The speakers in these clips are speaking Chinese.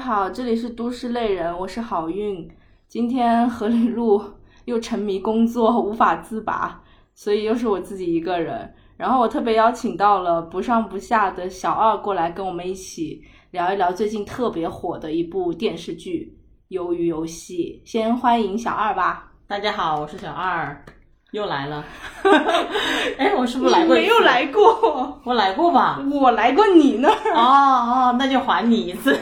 家好，这里是都市类人，我是好运。今天何里路 又沉迷工作，无法自拔，所以又是我自己一个人。然后我特别邀请到了不上不下的小二过来跟我们一起聊一聊最近特别火的一部电视剧《鱿鱼游戏》。先欢迎小二吧。大家好，我是小二，又来了。哎，我是不是来过？没有来过，我来过吧？我来过你那儿。哦哦，那就还你一次。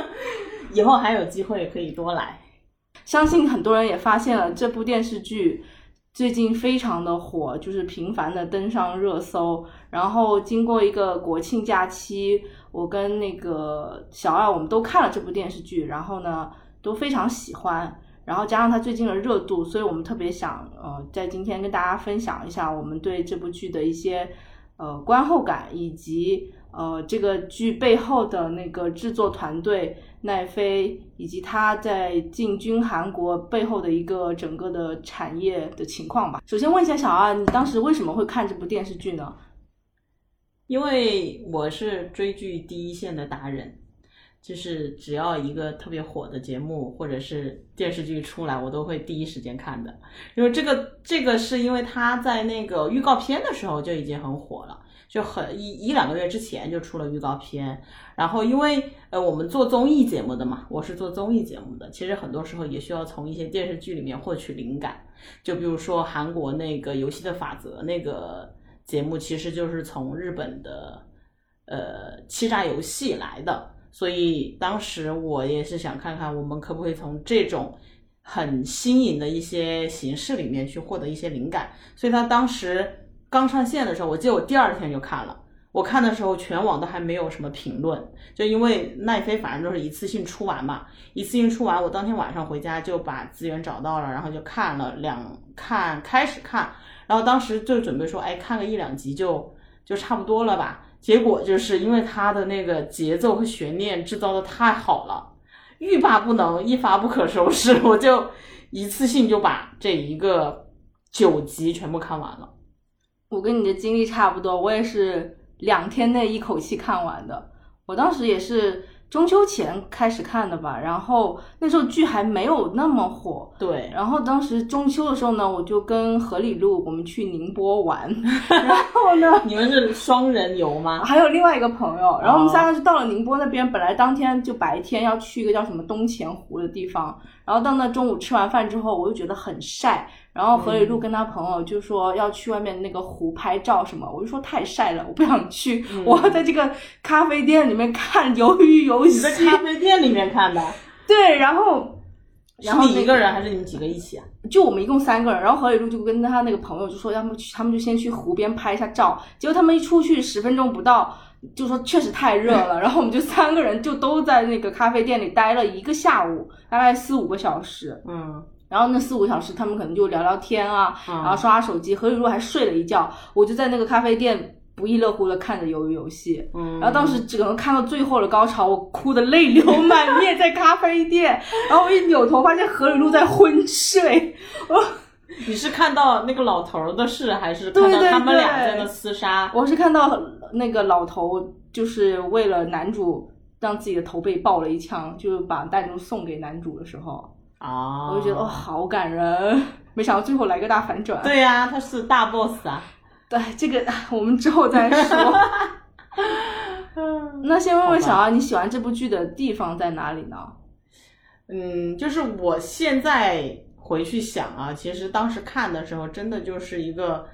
以后还有机会可以多来。相信很多人也发现了这部电视剧。最近非常的火，就是频繁的登上热搜。然后经过一个国庆假期，我跟那个小二我们都看了这部电视剧，然后呢都非常喜欢。然后加上它最近的热度，所以我们特别想呃在今天跟大家分享一下我们对这部剧的一些呃观后感，以及呃这个剧背后的那个制作团队。奈飞以及他在进军韩国背后的一个整个的产业的情况吧。首先问一下小二，你当时为什么会看这部电视剧呢？因为我是追剧第一线的达人，就是只要一个特别火的节目或者是电视剧出来，我都会第一时间看的。因为这个，这个是因为他在那个预告片的时候就已经很火了。就很一一两个月之前就出了预告片，然后因为呃我们做综艺节目的嘛，我是做综艺节目的，其实很多时候也需要从一些电视剧里面获取灵感。就比如说韩国那个《游戏的法则》那个节目，其实就是从日本的呃欺诈游戏来的，所以当时我也是想看看我们可不可以从这种很新颖的一些形式里面去获得一些灵感，所以他当时。刚上线的时候，我记得我第二天就看了。我看的时候，全网都还没有什么评论，就因为奈飞反正都是一次性出完嘛，一次性出完，我当天晚上回家就把资源找到了，然后就看了两看，开始看，然后当时就准备说，哎，看个一两集就就差不多了吧。结果就是因为他的那个节奏和悬念制造的太好了，欲罢不能，一发不可收拾，我就一次性就把这一个九集全部看完了。我跟你的经历差不多，我也是两天内一口气看完的。我当时也是中秋前开始看的吧，然后那时候剧还没有那么火。对，然后当时中秋的时候呢，我就跟何里路我们去宁波玩，然后呢，你们是双人游吗？还有另外一个朋友，然后我们三个就到了宁波那边，本来当天就白天要去一个叫什么东钱湖的地方，然后到那中午吃完饭之后，我就觉得很晒。然后何雨露跟他朋友就说要去外面那个湖拍照什么，我就说太晒了，我不想去，我要在这个咖啡店里面看鱿鱼游戏。在咖啡店里面看的？对，然后，然后你一个人还是你们几个一起啊？就我们一共三个人。然后何雨露就跟他那个朋友就说，要么去，他们就先去湖边拍一下照。结果他们一出去十分钟不到，就说确实太热了。然后我们就三个人就都在那个咖啡店里待了一个下午，大概四五个小时。嗯。然后那四五个小时，他们可能就聊聊天啊，然后刷刷手机。何雨露还睡了一觉，我就在那个咖啡店不亦乐乎的看着鱿鱼游戏。嗯，然后当时只能看到最后的高潮，我哭的泪流满面，在咖啡店。然后我一扭头，发现何雨露在昏睡。你是看到那个老头的事，还是看到他们俩在那厮杀？我是看到那个老头，就是为了男主让自己的头被爆了一枪，就把弹珠送给男主的时候。哦，我就觉得哦，好感人，没想到最后来个大反转。对呀，他是大 boss 啊。对，这个我们之后再说。那先问问小二，你喜欢这部剧的地方在哪里呢？嗯，就是我现在回去想啊，其实当时看的时候，真的就是一个，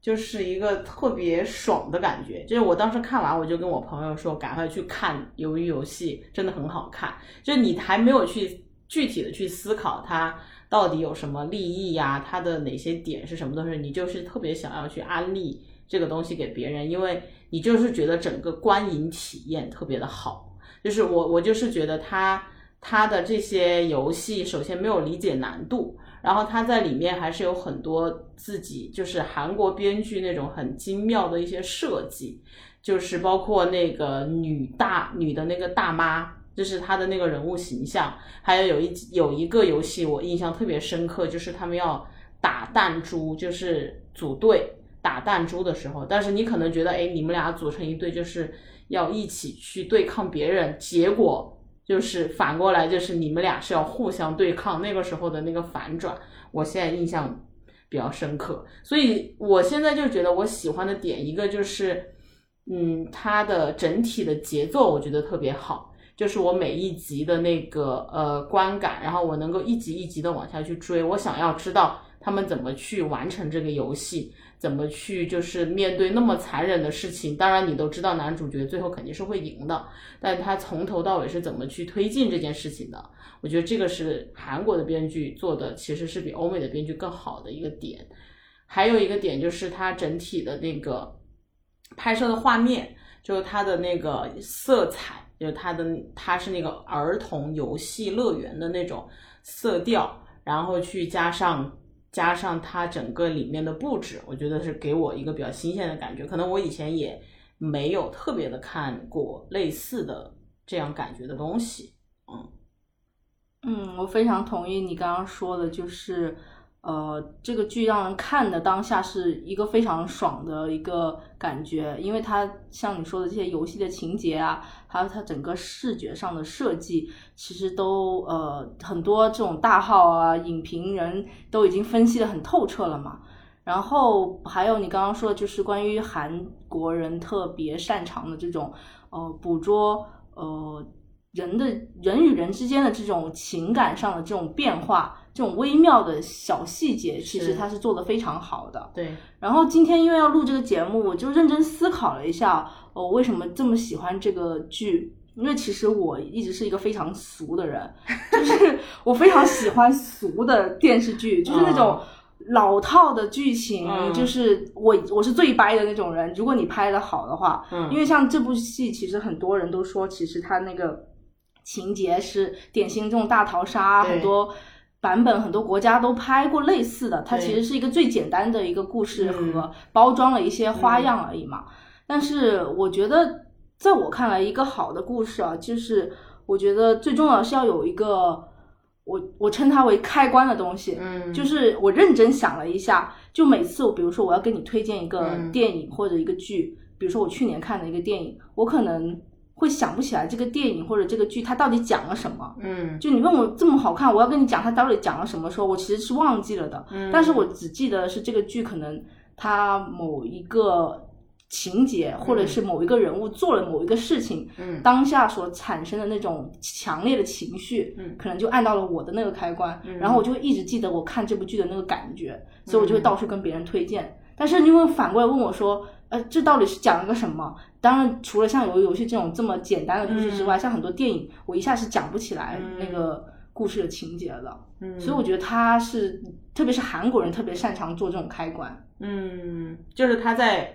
就是一个特别爽的感觉。就是我当时看完，我就跟我朋友说，赶快去看《鱿鱼游戏》，真的很好看。就你还没有去。具体的去思考它到底有什么利益呀？它的哪些点是什么东西？你就是特别想要去安利这个东西给别人，因为你就是觉得整个观影体验特别的好。就是我我就是觉得它它的这些游戏首先没有理解难度，然后它在里面还是有很多自己就是韩国编剧那种很精妙的一些设计，就是包括那个女大女的那个大妈。就是他的那个人物形象，还有有一有一个游戏我印象特别深刻，就是他们要打弹珠，就是组队打弹珠的时候，但是你可能觉得，哎，你们俩组成一队就是要一起去对抗别人，结果就是反过来就是你们俩是要互相对抗，那个时候的那个反转，我现在印象比较深刻。所以我现在就觉得我喜欢的点一个就是，嗯，它的整体的节奏我觉得特别好。就是我每一集的那个呃观感，然后我能够一集一集的往下去追，我想要知道他们怎么去完成这个游戏，怎么去就是面对那么残忍的事情。当然，你都知道男主角最后肯定是会赢的，但他从头到尾是怎么去推进这件事情的？我觉得这个是韩国的编剧做的，其实是比欧美的编剧更好的一个点。还有一个点就是它整体的那个拍摄的画面，就是它的那个色彩。就是它的，它是那个儿童游戏乐园的那种色调，然后去加上加上它整个里面的布置，我觉得是给我一个比较新鲜的感觉。可能我以前也没有特别的看过类似的这样感觉的东西。嗯嗯，我非常同意你刚刚说的，就是呃，这个剧让人看的当下是一个非常爽的一个感觉，因为它像你说的这些游戏的情节啊，还有它整个视觉上的设计，其实都呃很多这种大号啊影评人都已经分析的很透彻了嘛。然后还有你刚刚说的，就是关于韩国人特别擅长的这种呃捕捉呃。人的人与人之间的这种情感上的这种变化，这种微妙的小细节，其实他是做的非常好的。对。然后今天因为要录这个节目，我就认真思考了一下，我、哦、为什么这么喜欢这个剧？因为其实我一直是一个非常俗的人，就是我非常喜欢俗的电视剧，就是那种。老套的剧情，嗯、就是我我是最掰的那种人。如果你拍的好的话，嗯，因为像这部戏，其实很多人都说，其实它那个情节是典型这种大逃杀，很多版本很多国家都拍过类似的。它其实是一个最简单的一个故事和包装了一些花样而已嘛。嗯、但是我觉得，在我看来，一个好的故事啊，就是我觉得最重要的是要有一个。我我称它为开关的东西，嗯，就是我认真想了一下，就每次我比如说我要给你推荐一个嗯电影或者一个剧，比如说我去年看的一个电影，我可能会想不起来这个电影或者这个剧它到底讲了什么，嗯，就你问我这么好看，我要跟你讲它到底讲了什么时候，我其实是忘记了的，嗯，但是我只记得是这个剧可能它某一个。情节或者是某一个人物做了某一个事情，嗯，当下所产生的那种强烈的情绪，嗯，可能就按到了我的那个开关，嗯、然后我就会一直记得我看这部剧的那个感觉，所以我就会到处跟别人推荐。但是因为反过来问我说，呃，这到底是讲了个什么？当然，除了像游游戏这种这么简单的故事之外，嗯、像很多电影，我一下是讲不起来嗯那个故事的情节的。嗯，所以我觉得他是，特别是韩国人特别擅长做这种开关。嗯，就是他在。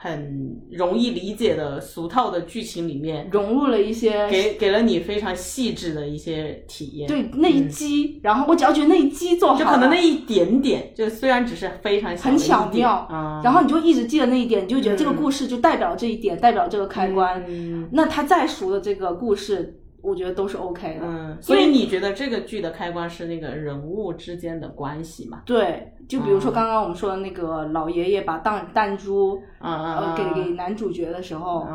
很容易理解的俗套的剧情里面，融入了一些给给了你非常细致的一些体验。对那一击，嗯、然后我只要觉得那一击做好，就可能那一点点，就虽然只是非常很巧妙，嗯、然后你就一直记得那一点，你就觉得这个故事就代表这一点，嗯、代表这个开关。嗯、那他再熟的这个故事。我觉得都是 OK 的，嗯，所以你觉得这个剧的开关是那个人物之间的关系嘛？对，就比如说刚刚我们说的那个老爷爷把弹弹珠，嗯呃，给给男主角的时候，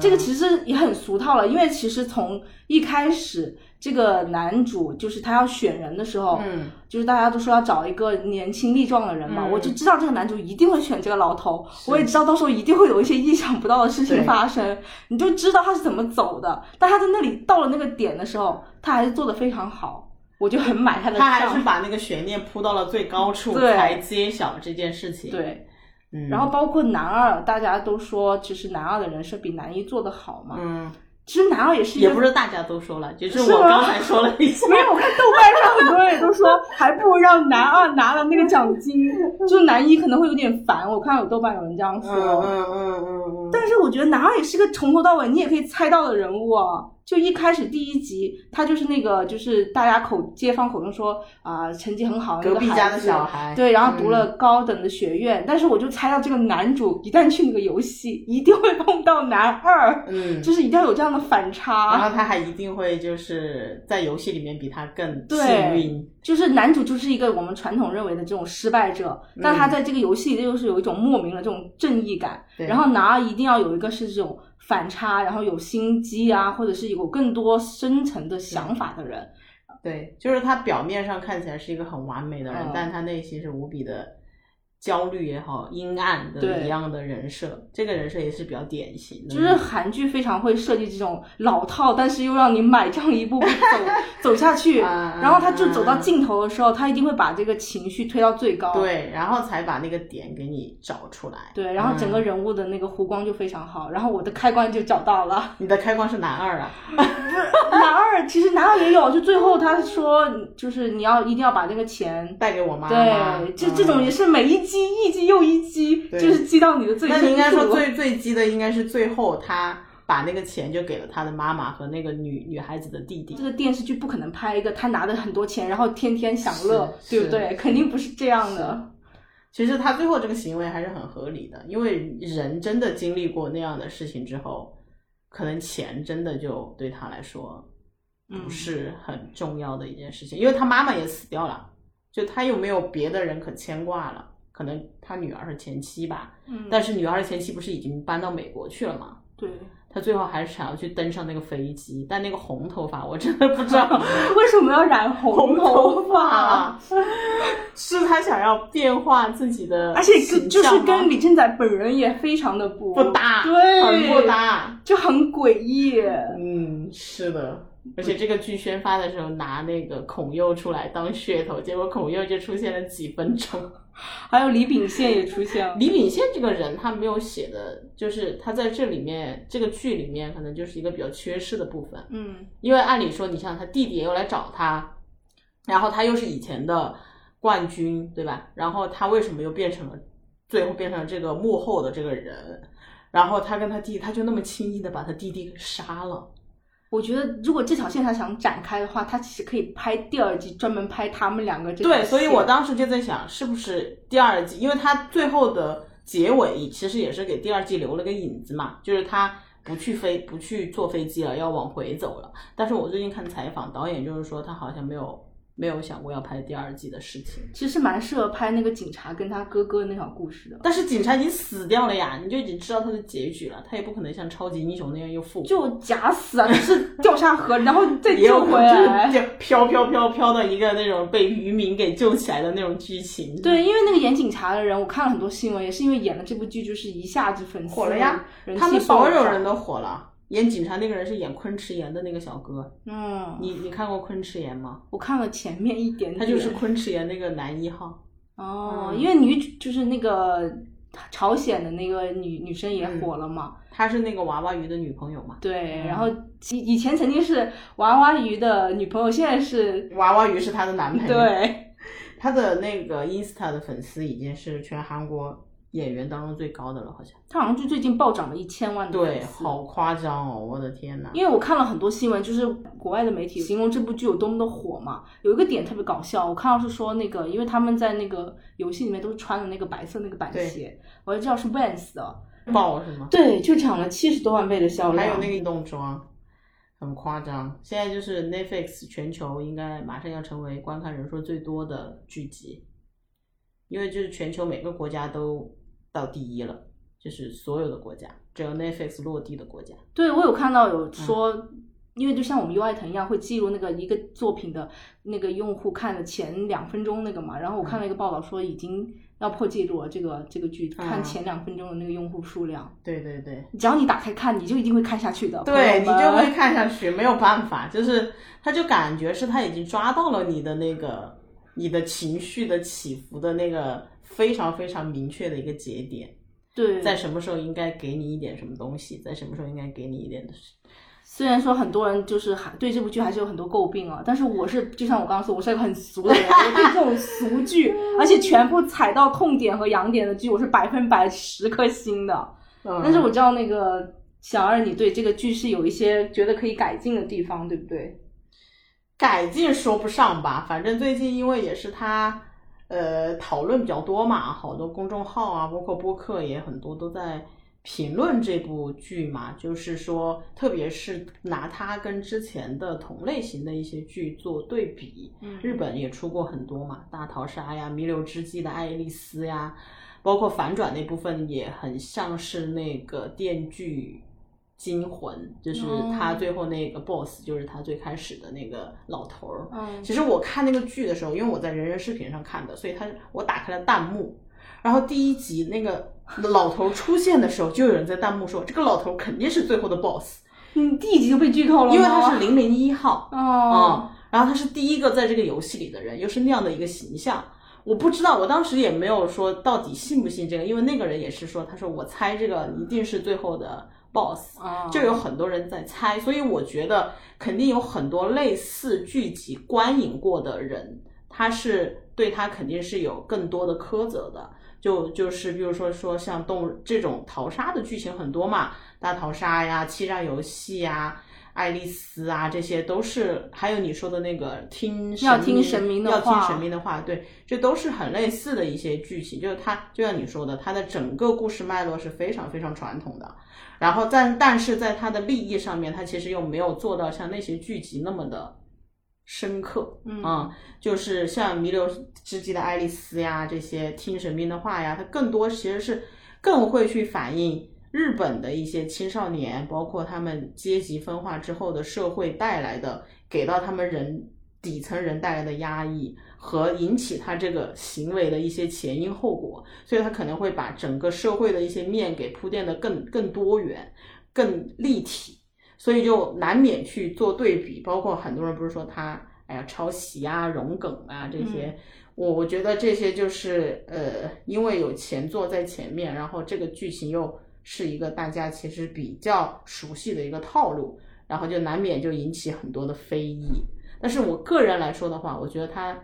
这个其实也很俗套了，因为其实从一开始，这个男主就是他要选人的时候，嗯，就是大家都说要找一个年轻力壮的人嘛，嗯、我就知道这个男主一定会选这个老头，我也知道到时候一定会有一些意想不到的事情发生，你就知道他是怎么走的，但他在那里到了那个点的时候，他还是做的非常好，我就很买他的他还是把那个悬念铺到了最高处，才揭晓这件事情。对，嗯，然后包括男二，大家都说其实男二的人设比男一做的好嘛，嗯。其实男二也是，也不是大家都说了，就是我刚才说了一下。没有，我看豆瓣上很多人也都说，还不如让男二拿了那个奖金，就男一可能会有点烦。我看有豆瓣有人这样说，嗯嗯嗯嗯。但是我觉得男二也是个从头到尾你也可以猜到的人物啊。就一开始第一集，他就是那个，就是大家口街坊口中说啊、呃，成绩很好隔壁家的小孩，对，然后读了高等的学院。嗯、但是我就猜到这个男主一旦去那个游戏，一定会碰到男二，嗯，就是一定要有这样的反差。然后他还一定会就是在游戏里面比他更幸运。就是男主就是一个我们传统认为的这种失败者，但他在这个游戏里又是有一种莫名的这种正义感。然后男二一定要有一个是这种反差，然后有心机啊，或者是有更多深层的想法的人。对，就是他表面上看起来是一个很完美的人，嗯但他内心是无比的焦虑也好，阴暗的一样的人设。这个人设也是比较典型的，就是韩剧非常会设计这种老套，但是又让你买账一步步走 走下去，啊然后他就走到尽头的时候，他一定会把这个情绪推到最高。对，然后才把那个点给你找出来。对，然后整个嗯人物的那个弧光就非常好，然后我的开关就找到了。你的开关是男二啊，男二其实男二也有，就最后他说就是你要一定要把那个钱。带给我妈妈。对，这这种也是。是每一击一击又一击，就是击到你的最深处。那你应该说最最激的应该是最后他把那个钱就给了他的妈妈和那个女女孩子的弟弟这。个电视剧不可能拍一个他拿的很多钱，然后天天享乐，对不对？肯定不是这样的。其实他最后这个行为还是很合理的，因为人真的经历过那样的事情之后，可能钱真的就对他来说嗯不是很重要的一件事情，因为他妈妈也死掉了，就他又没有别的人可牵挂了。可能他女儿是前妻吧，嗯，但是女儿的前妻不是已经搬到美国去了吗？对，他最后还是想要去登上那个飞机，但那个红头发我真的不知道 为什么要染红头发？是他想要变化自己的而且形跟就是跟李正宰本人也非常的不不搭，对，很不，搭。就很诡异。嗯，是的。而且这个剧宣发的时候拿那个孔佑出来当噱头，结果孔佑就出现了几分钟。还有李秉宪也出现了，李秉宪这个人他没有写的，就是他在这里面这个剧里面可能就是一个比较缺失的部分。嗯因为按理说，你像他弟弟又来找他，然后他又是以前的冠军，对吧？然后他为什么又变成了最后变成了这个幕后的这个人？然后他跟他弟，他就那么轻易的把他弟弟给杀了。我觉得如果这条线他想展开的话，他其实可以拍第二季，专门拍他们两个这对，所以我当时就在想，是不是第二季？因为他最后的结尾其实也是给第二季留了个影子嘛，就是他不去飞不去坐飞机了，要往回走了。但是我最近看采访，导演就是说他好像没有没有想过要拍第二季的事情。其实蛮适合拍那个警察跟他哥哥那条故事的。但是警察已经死掉了呀，你就已经知道他的结局了，他也不可能像超级英雄那样又复活。就假死啊，就是掉下河，然后再救回来。就飘飘飘飘到一个那种被渔民给救起来的那种剧情。对，因为那个演警察的人，我看了很多新闻，也是因为演了这部剧，就是一下子粉丝火了呀，人气他们所有人都火了。演警察那个人是演昆池岩的那个小哥，嗯，你你看过昆池岩吗？我看了前面一点点，他就是昆池岩那个男一号。哦，嗯因为女主就是那个朝鲜的那个女女生也火了嘛，她是那个娃娃鱼的女朋友嘛？对，嗯然后以以前曾经是娃娃鱼的女朋友，现在是娃娃鱼是她的男朋友。，对，她的那个 Insta 的粉丝已经是全韩国演员当中最高的了，好像。他好像就最近暴涨了一千万的对，好夸张哦！我的天呐。因为我看了很多新闻，就是国外的媒体形容这部剧有多么的火嘛。有一个点特别搞笑，我看到是说那个，因为他们在那个游戏里面都是穿的那个白色那个板鞋，我就知道是 Vans 的，爆是吗？对，就涨了七十多万倍的销量。还有那个运动装，很夸张。现在就是 Netflix 全球应该马上要成为观看人数最多的剧集，因为就是全球每个国家都到第一了，就是所有的国家，只有 Netflix 落地的国家。对我有看到有说。因为就像我们优爱腾一样，会记录那个一个作品的那个用户看的前两分钟那个嘛。然后我看到一个报道说，已经要破纪录了。这个这个剧看嗯前两分钟的那个用户数量，对对对，只要你打开看，你就一定会看下去的。对你就会看下去，没有办法，就是他就感觉是他已经抓到了你的那个你的情绪的起伏的那个非常非常明确的一个节点。对，在什么时候应该给你一点什么东西，在什么时候应该给你一点的。虽然说很多人就是还对这部剧还是有很多诟病啊，但是我是就像我刚刚说，我是一个很俗的人，我对这种俗剧，而且全部踩到痛点和痒点的剧，我是百分百十颗星的。嗯但是我知道那个小二，你对这个剧是有一些觉得可以改进的地方，对不对？改进说不上吧，反正最近因为也是他呃讨论比较多嘛，好多公众号啊，包括播客也很多都在评论这部剧嘛，就是说，特别是拿它跟之前的同类型的一些剧做对比，嗯日本也出过很多嘛，《大逃杀》呀，《弥留之际的爱丽丝》呀，包括反转那部分也很像是那个《电锯惊魂》，就是他最后那个 boss，、就是他最开始的那个老头儿。嗯。其实我看那个剧的时候，因为我在人人视频上看的，所以他我打开了弹幕，然后第一集那个老头出现的时候，就有人在弹幕说这个老头肯定是最后的 boss，嗯，第一集就被剧透了，因为他是零零一号，哦。嗯，然后他是第一个在这个游戏里的人，又是那样的一个形象。我不知道，我当时也没有说到底信不信这个，因为那个人也是说，他说我猜这个一定是最后的 boss，哦就有很多人在猜，所以我觉得肯定有很多类似剧集观影过的人，他是对他肯定是有更多的苛责的。就就是比如说说像动这种淘沙的剧情很多嘛，大逃杀呀、欺诈游戏呀、爱丽丝啊，这些都是，还有你说的那个听要听神明的要听神明的话，对，这都是很类似的一些剧情。就是它，就像你说的，它的整个故事脉络是非常非常传统的。然后但但是在它的立意上面，它其实又没有做到像那些剧集那么的深刻。嗯啊、就是像《弥留之际的爱丽丝》呀，这些听神明的话呀，它更多其实是更会去反映日本的一些青少年，包括他们阶级分化之后的社会带来的，给到他们人底层人带来的压抑和引起他这个行为的一些前因后果，所以他可能会把整个社会的一些面给铺垫的更更多元、更立体。所以就难免去做对比，包括很多人不是说他哎呀抄袭啊、融梗啊这些，我我觉得这些就是呃，因为有前作在前面，然后这个剧情又是一个大家其实比较熟悉的一个套路，然后就难免就引起很多的非议。但是我个人来说的话，我觉得他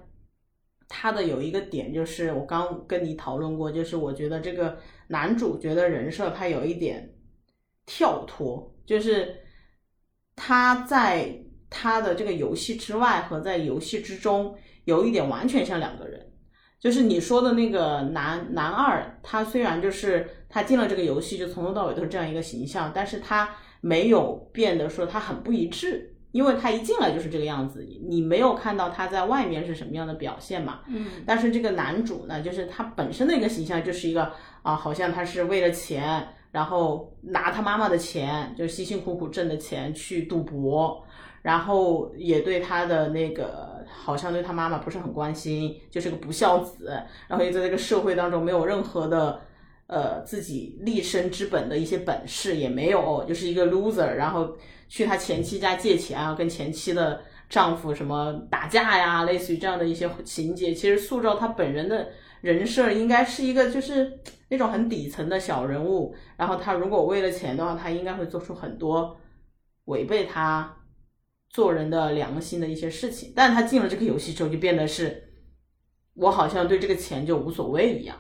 他的有一个点就是我刚跟你讨论过，就是我觉得这个男主角的人设他有一点跳脱，就是他在他的这个游戏之外和在游戏之中有一点完全像两个人。就是你说的那个男男二，他虽然就是他进了这个游戏就从头到尾都是这样一个形象，但是他没有变得说他很不一致，因为他一进来就是这个样子，你没有看到他在外面是什么样的表现嘛。嗯但是这个男主呢，就是他本身的一个形象就是一个啊，好像他是为了钱，然后拿他妈妈的钱，就辛辛苦苦挣的钱去赌博，然后也对他的那个好像对他妈妈不是很关心，就是个不孝子，然后又在这个社会当中没有任何的。呃，自己立身之本的一些本事也没有，就是一个 loser，然后去他前妻家借钱啊，跟前妻的丈夫什么打架呀，类似于这样的一些情节，其实塑造他本人的人设应该是一个就是那种很底层的小人物，然后他如果为了钱的话，他应该会做出很多违背他做人的良心的一些事情，但他进了这个游戏之后，就变得是我好像对这个钱就无所谓一样。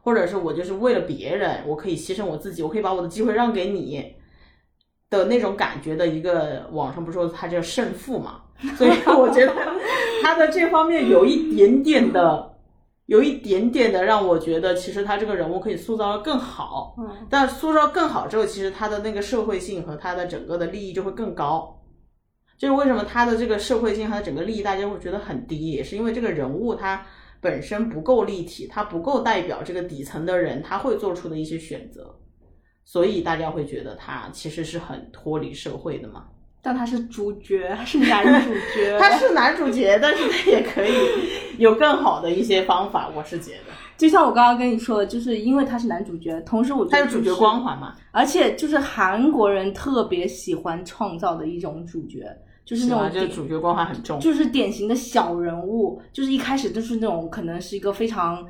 或者是我就是为了别人，我可以牺牲我自己，我可以把我的机会让给你的那种感觉的一个，网上不是说他叫胜负嘛，所以 我觉得他的这方面有一点点的，有一点点的让我觉得，其实他这个人物可以塑造的更好，嗯但塑造更好之后，其实他的那个社会性和他的整个的利益就会更高。就是为什么他的这个社会性，他的整个利益大家会觉得很低，也是因为这个人物他本身不够立体，他不够代表这个底层的人他会做出的一些选择，所以大家会觉得他其实是很脱离社会的嘛。但他是主角，他是男主角，他是男主角，但是他也可以 有更好的一些方法，我是觉得就像我刚刚跟你说的，就是因为他是男主角，同时我觉得他有主角光，环嘛，而且就是韩国人特别喜欢创造的一种主角，就是那吧？种典就是主角光环很重，就是典型的小人物，就是一开始就是那种可能是一个非常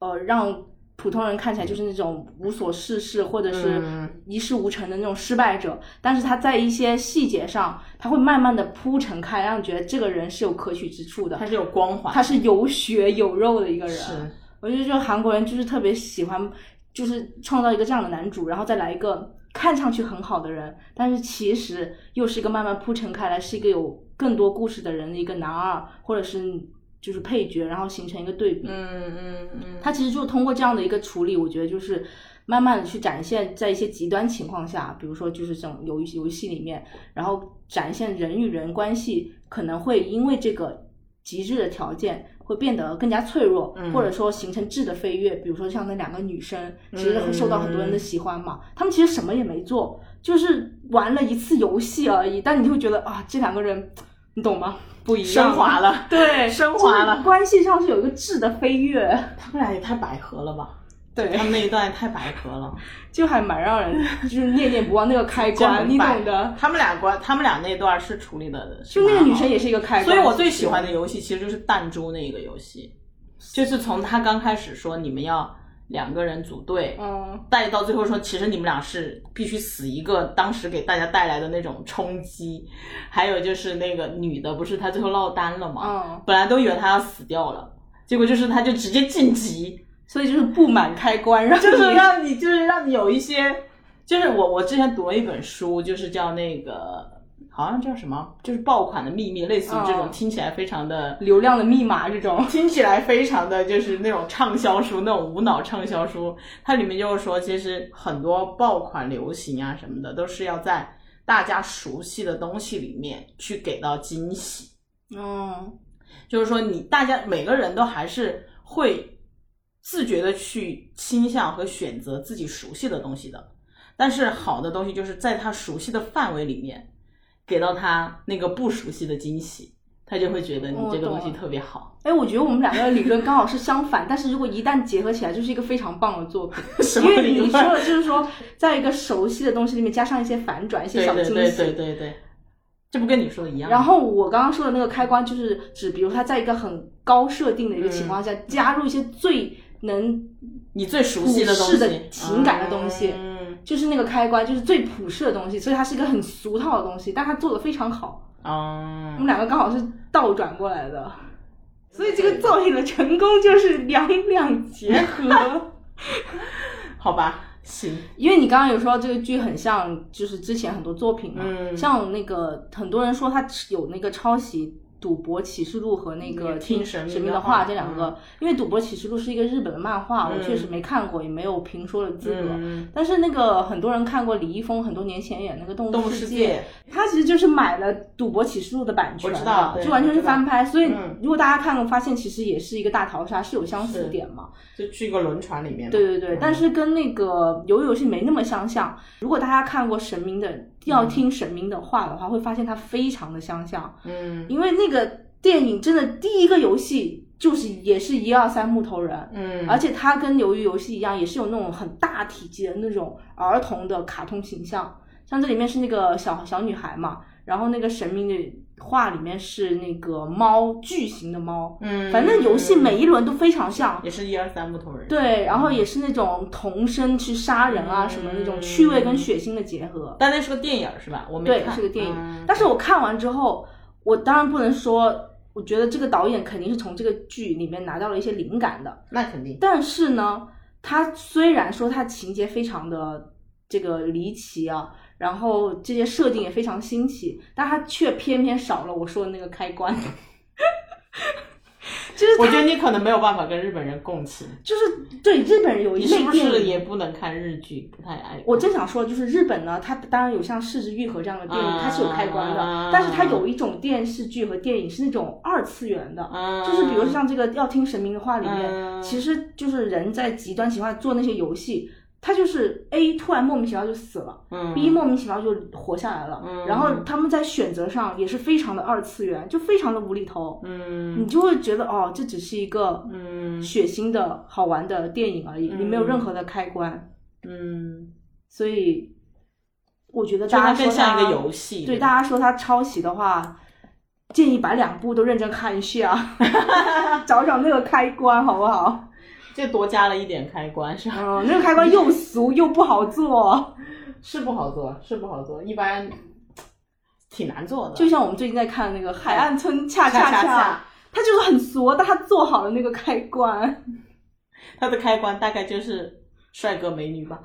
呃让普通人看起来就是那种无所事事或者是嗯一事无成的那种失败者，但是他在一些细节上，他会慢慢的铺陈开，让你觉得这个人是有可取之处的他，是有光环，他是有血有肉的一个人。是我觉得就韩国人就是特别喜欢，就是创造一个这样的男主，然后再来一个看上去很好的人，但是其实又是一个慢慢铺陈开来，是一个有更多故事的人的一个男二，或者是就是配角，然后形成一个对比。嗯嗯嗯，他其实就是通过这样的一个处理，我觉得就是慢慢的去展现，在一些极端情况下，比如说就是这种游游戏里面，然后展现人与人关系可能会因为这个极致的条件会变得更加脆弱，嗯或者说形成质的飞跃。比如说像那两个女生，其实会受到很多人的喜欢嘛，她们其实什么也没做，就是玩了一次游戏而已，但你就会觉得啊，这两个人，你懂吗？不一样，升华了，对，升华了关系上是有一个质的飞跃。他们俩也太百合了吧？对他们那一段也太白合了。就还蛮让人就是念念不忘那个开关，你懂的。他们俩关，他们俩那段是处理的，就那个女生也是一个开关，所以我最喜欢的游戏其实就是弹珠那个游戏，就是从他刚开始说你们要两个人组队，嗯，带到最后说其实你们俩是必须死一个，当时给大家带来的那种冲击，还有就是那个女的不是她最后落单了吗？嗯，本来都以为她要死掉了，结果就是她就直接晋级，所以就是布满开关，让就是让你就是让你有一些，就是我我之前读了一本书，就是叫那个好像叫什么，就是爆款的秘密，类似于这种哦听起来非常的。流量的密码这种。听起来非常的就是那种畅销书，那种无脑畅销书，它里面就是说，其实很多爆款流行啊什么的，都是要在大家熟悉的东西里面去给到惊喜。嗯，就是说你大家每个人都还是会自觉的去倾向和选择自己熟悉的东西的，但是好的东西就是在他熟悉的范围里面，给到他那个不熟悉的惊喜，他就会觉得你这个东西特别好。哎，我觉得我们两个理论刚好是相反，但是如果一旦结合起来，就是一个非常棒的作品。什因为么理论你说的就是说，在一个熟悉的东西里面加上一些反转、一些对小惊喜。对对对对对，这不跟你说的一样？然后我刚刚说的那个开关，就是指，比如他在一个很高设定的一个情况下，加入一些最能你最熟悉的东西，情感的东西嗯，就是那个开关，就是最普世的东西，所以它是一个很俗套的东西，但它做的非常好。我们嗯，两个刚好是倒转过来的，所以这个作品的成功就是两两结合。好吧，行，因为你刚刚有说到这个剧很像，就是之前很多作品嘛，嗯像那个很多人说它有那个抄袭《赌博启示录》和那个嗯《听听神明明的的话这两个，因为《赌博启示录》是一个日本的漫画，我嗯确实没看过，也没有评说的资格。嗯，但是那个很多人看过李易峰很多年前演那个《动动物世界》，他其实就是买了《赌博启示录》的版权我知道就完全是翻拍。所以嗯如果大家看过，发现其实也是一个大逃杀，是有相似点嘛。就去一个轮船里面，对对对，嗯但是跟那个游游戏没那么相像。如果大家看过神明的要听神明的话的话，会发现它非常的相像，嗯。因为那个电影真的第一个游戏就是也是一二三木头人。嗯，而且它跟鱿鱼游戏一样，也是有那种很大体积的那种儿童的卡通形象，像这里面是那个小小女孩嘛，然后那个神明的画里面是那个猫，巨型的猫，嗯，反正游戏每一轮都非常像，也是一二三木头人，对，然后也是那种童声去杀人啊，嗯什么那种趣味跟血腥的结合。但那是个电影是吧？我没对，看，是个电影。嗯但是我看完之后，我当然不能说，我觉得这个导演肯定是从这个剧里面拿到了一些灵感的。那肯定，但是呢，他虽然说他情节非常的这个离奇啊，然后这些设定也非常新奇，但它却偏偏少了我说的那个开关。就是我觉得你可能没有办法跟日本人共情，就是对日本人有一你是不是类电影也不能看日剧？不太爱？我正想说，就是日本呢，它当然有像《四之愈合》这样的电影，嗯它是有开关的，但是它有一种电视剧和电影是那种二次元的，嗯，就是比如像这个《要听神明的话》里面，嗯其实就是人在极端情况下做那些游戏，他就是 A 突然莫名其妙就死了。嗯。B 莫名其妙就活下来了，嗯。然后他们在选择上也是非常的二次元，就非常的无厘头，嗯。你就会觉得哦，这只是一个嗯。血腥的好玩的电影而已，你没有任何的开关，嗯，所以我觉得大家说更像一个游戏，对大家说他抄袭的话，建议把两部都认真看一下，找找那个开关好不好？就多加了一点开关，是吧？嗯，那个开关又俗又不好做，是不好做，是不好做，一般挺难做的。就像我们最近在看那个《海岸村恰恰恰恰，它就是很俗，但它做好了那个开关，它的开关大概就是帅哥美女吧，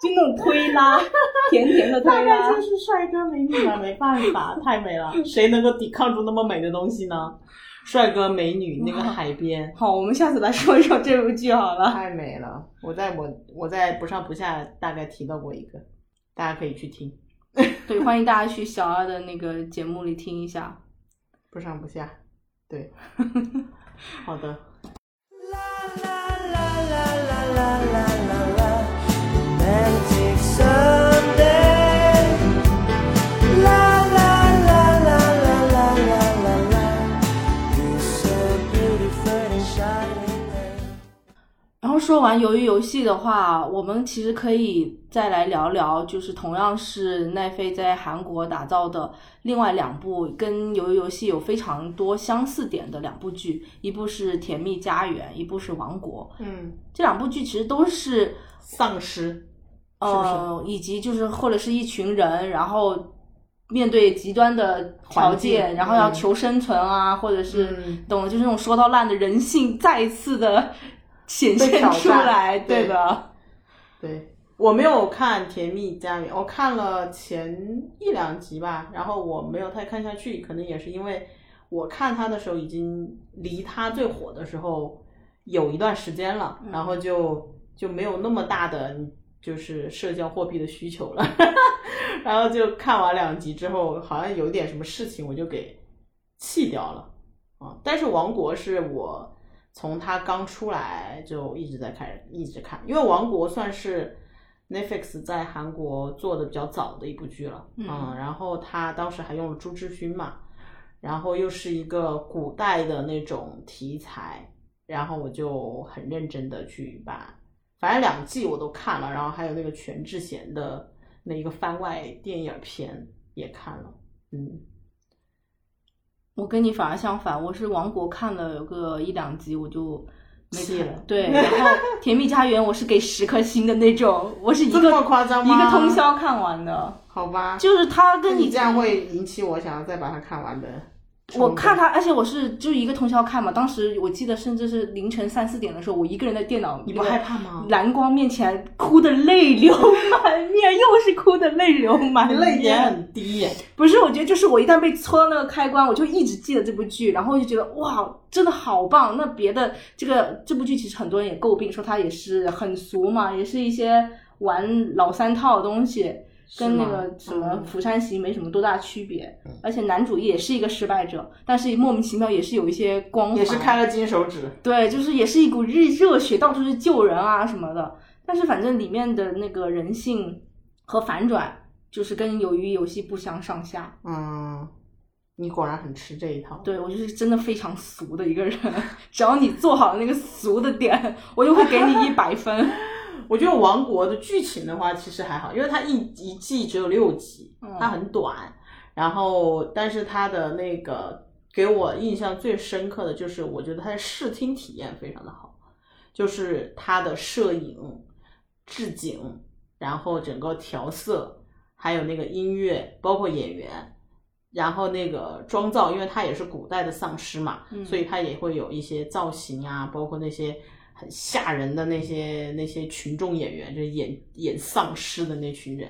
就那种推拉，甜甜的推大概就。是帅哥美女吧，没办法，太美了，谁能够抵抗住那么美的东西呢？帅哥美女那个海边，好，我们下次来说一说这部剧好了。太美了。我在我我在不上不下大概提到过一个，大家可以去听。对，欢迎大家去小二的那个节目里听一下。不上不下，对，好的。然后说完鱿鱼游戏的话，我们其实可以再来聊聊，就是同样是奈飞在韩国打造的另外两部跟鱿鱼游戏有非常多相似点的两部剧，一部是《甜蜜家园》，一部是《王国》。嗯，这两部剧其实都是丧尸，呃，以及就是或者是一群人，然后面对极端的条件，然后要嗯。求生存啊，或者是嗯。懂了，就是那种说到烂的人性再一次的显现出来，对对的。对我没有看《甜蜜家园》，我看了前一两集吧，然后我没有太看下去，可能也是因为我看它的时候已经离它最火的时候有一段时间了，然后就就没有那么大的就是社交货币的需求了，然后就看完两集之后，好像有点什么事情，我就给弃掉了啊。但是《王国》是我从它刚出来就一直在看，一直看，因为《王国》算是 Netflix 在韩国做的比较早的一部剧了，嗯。然后他当时还用了朱智勋嘛，然后又是一个古代的那种题材，然后我就很认真的去把，反正两季我都看了，然后还有那个全智贤的那一个番外电影片也看了，嗯，我跟你反而相反，我是王国看了有个一两集我就没看了对，然后《甜蜜家园》我是给十颗星的那种，我是一这个么夸张一个通宵看完的，好吧，就是他跟你你这样会引起我想要再把它看完的。我看他，而且我是就一个通宵看嘛。当时我记得，甚至是凌晨三四点的时候，我一个人在电脑，你不害怕吗？蓝光面前哭的泪流满面，又是哭的泪流满面，泪点很低耶。不是，我觉得就是我一旦被戳到那个开关，我就一直记得这部剧，然后就觉得哇，真的好棒。那别的这个这部剧其实很多人也诟病说它也是很俗嘛，也是一些玩老三套的东西，跟那个什么《嗯釜山行》没什么多大区别。而且男主也是一个失败者，但是莫名其妙也是有一些光环，也是开了金手指，对，就是也是一股热热血，到处去救人啊什么的。但是反正里面的那个人性和反转，就是跟鱿鱼游戏不相上下。嗯，你果然很吃这一套。对我就是真的非常俗的一个人，只要你做好那个俗的点，我就会给你一百分。我觉得《王国》的剧情的话，其实还好，因为它一一季只有六集，嗯它很短。然后，但是它的那个给我印象最深刻的就是，我觉得它的视听体验非常的好，就是它的摄影、置景，然后整个调色，还有那个音乐，包括演员。然后那个妆造，因为它也是古代的丧尸嘛，嗯所以它也会有一些造型啊，包括那些很吓人的那些那些群众演员，就是演演丧尸的那群人，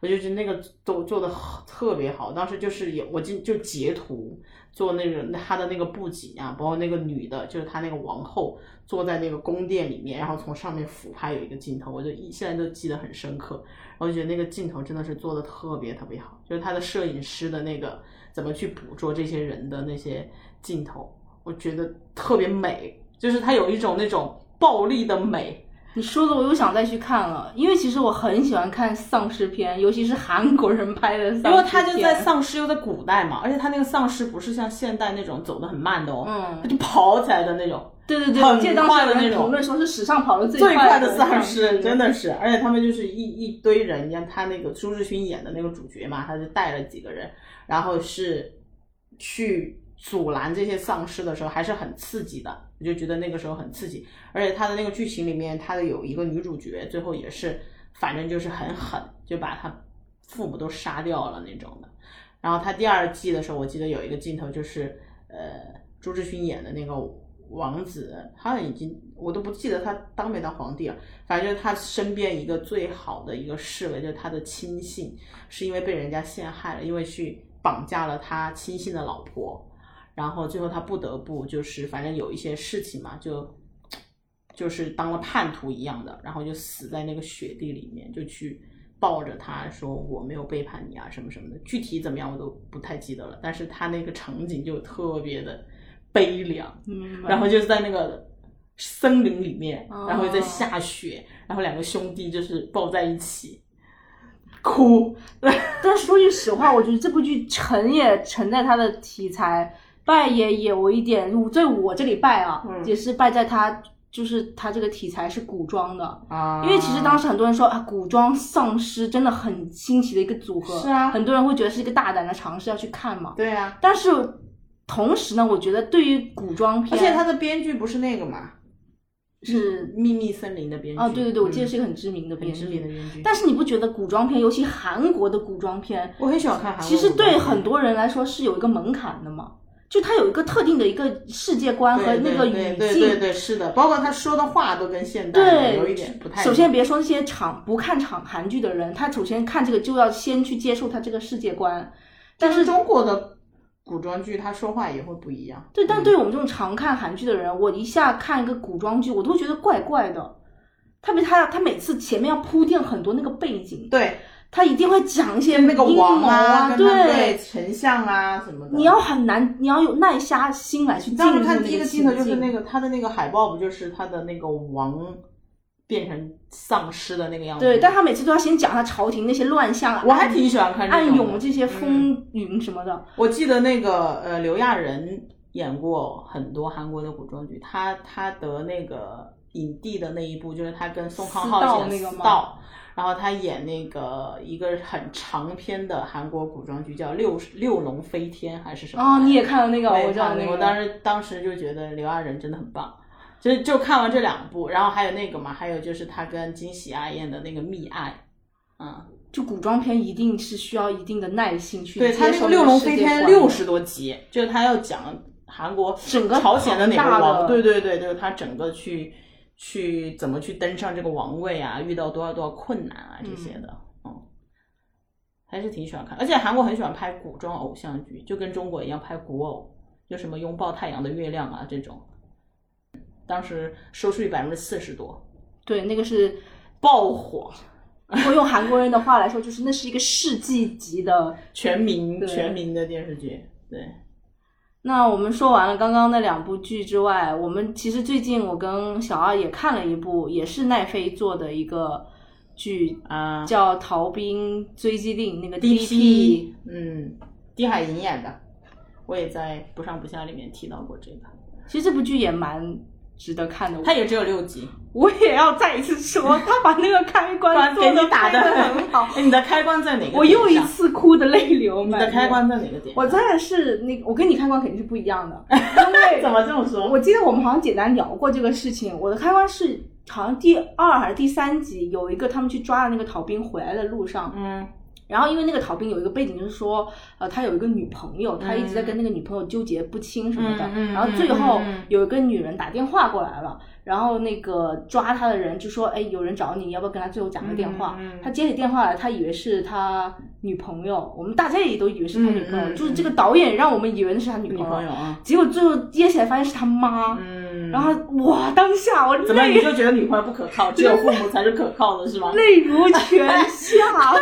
我就觉得那个都做的特别好。当时就是有我就就截图做那个他的那个布景啊，包括那个女的，就是他那个王后坐在那个宫殿里面，然后从上面俯拍有一个镜头，我就一现在都记得很深刻。我就觉得那个镜头真的是做的特别特别好，就是他的摄影师的那个怎么去捕捉这些人的那些镜头，我觉得特别美，就是它有一种那种暴力的美。你说的我又想再去看了，因为其实我很喜欢看丧尸片，尤其是韩国人拍的丧尸片。因为他就在丧尸又在古代嘛，而且他那个丧尸不是像现代那种走得很慢的哦，嗯他就跑起来的那种，对对对，很快的那种评论说是史上跑得最最快的的丧尸，尸，真的是，而且他们就是一一堆人，你看他那个朱志勋演的那个主角嘛，他就带了几个人，然后是去阻拦这些丧尸的时候，还是很刺激的，我就觉得那个时候很刺激，而且他的那个剧情里面，他的有一个女主角，最后也是，反正就是很狠，就把他父母都杀掉了那种的。然后他第二季的时候，我记得有一个镜头就是，呃，朱志勋演的那个王子，他已经我都不记得他当没当皇帝了，反正就是他身边一个最好的一个侍卫，就是他的亲信，是因为被人家陷害了，因为去绑架了他亲信的老婆，然后最后他不得不就是反正有一些事情嘛，就就是当了叛徒一样的，然后就死在那个雪地里面，就去抱着他说我没有背叛你啊什么什么的，具体怎么样我都不太记得了，但是他那个场景就特别的悲凉，嗯，然后就是在那个森林里面，哦然后在下雪，然后两个兄弟就是抱在一起哭，但说句实话，我觉得这部剧沉也沉在它的题材，败也有一点，我在我这里败啊，嗯。也是败在他就是他这个题材是古装的。啊。因为其实当时很多人说啊，古装丧尸真的很新奇的一个组合，是啊。很多人会觉得是一个大胆的尝试要去看嘛。对啊，但是同时呢，我觉得对于古装片而，且他的编剧不是那个嘛，是。秘密森林的编剧。啊，对对对，我记得嗯是一个很知名的编很知名的剧。编剧，但是你不觉得古装片，尤其韩国的古装片，我很喜欢看韩国其实对很多人来说是有一个门槛的嘛？就他有一个特定的一个世界观和那个语境。对对对是的，包括他说的话都跟现代，有一点不太。首先，别说那些场不看场韩剧的人，他首先看这个就要先去接受他这个世界观。但是中国的古装剧，他说话也会不一样。对，但嗯对于我们这种常看韩剧的人，我一下看一个古装剧，我都觉得怪怪的。特别他他每次前面要铺垫很多那个背景，对他一定会讲一些那个王啊，对丞相啊什么的。你要很难，你要有耐下心来去你进入看第一个镜头就是那个他的那个海报，不就是他的那个王变成丧尸的那个样子？对，但他每次都要先讲他朝廷那些乱象，我还挺喜欢看暗涌这些嗯风云什么的。我记得那个呃刘亚仁演过很多韩国的古装剧，他他得那个影帝的那一部就是他跟宋康私昊演的那个吗然后他演那个一个很长篇的韩国古装剧叫《六六龙飞天》还是什么？哦，你也看了那个，我知道那个。我当时当时就觉得刘亚仁真的很棒。就就看完这两部，然后还有那个嘛，还有就是他跟金喜爱演的那个《密爱》，嗯，就古装片一定是需要一定的耐心去对他那个《六龙飞天》六十多集，就是他要讲韩国整个朝鲜的哪个王，对对对，就是他整个去去怎么去登上这个王位啊，遇到多少多少困难啊这些的，嗯，还是挺喜欢看。而且韩国很喜欢拍古装偶像剧，就跟中国一样拍古偶，就什么拥抱太阳的月亮啊这种，当时收视率百分之四十多，对，那个是爆火，如果用韩国人的话来说，就是那是一个世纪级的。全民对全民的电视剧，对。那我们说完了刚刚那两部剧之外，我们其实最近我跟小二也看了一部，也是奈飞做的一个剧，啊，叫《逃兵追击令》，那个 DP，嗯，丁海寅演的，我也在不上不下里面提到过这个，其实这部剧也蛮值得看的。它也只有六集，我也要再一次说，他把那个开关做给的你打的很好。哎，你的开关在哪个点？我又一次哭的泪流满面。你的开关在哪个点？我真的是那个，我跟你开关肯定是不一样的，因为怎么这么说？我记得我们好像简单聊过这个事情。我的开关是好像第二还是第三集有一个他们去抓的那个逃兵回来的路上，嗯然后因为那个逃兵有一个背景，就是说，呃，他有一个女朋友，他一直在跟那个女朋友纠结不清什么的，然后最后有一个女人打电话过来了，然后那个抓他的人就说，哎，有人找你，你要不要跟他最后讲个电话？他接起电话来，他以为是他女朋友，我们大家也都以为是他女朋友，就是这个导演让我们以为那是他女女朋友，朋友啊，结果最后接起来发现是他妈，嗯，然后哇，当下我怎么你就觉得女朋友不可靠，只有父母才是可靠的，是吗？泪如泉下。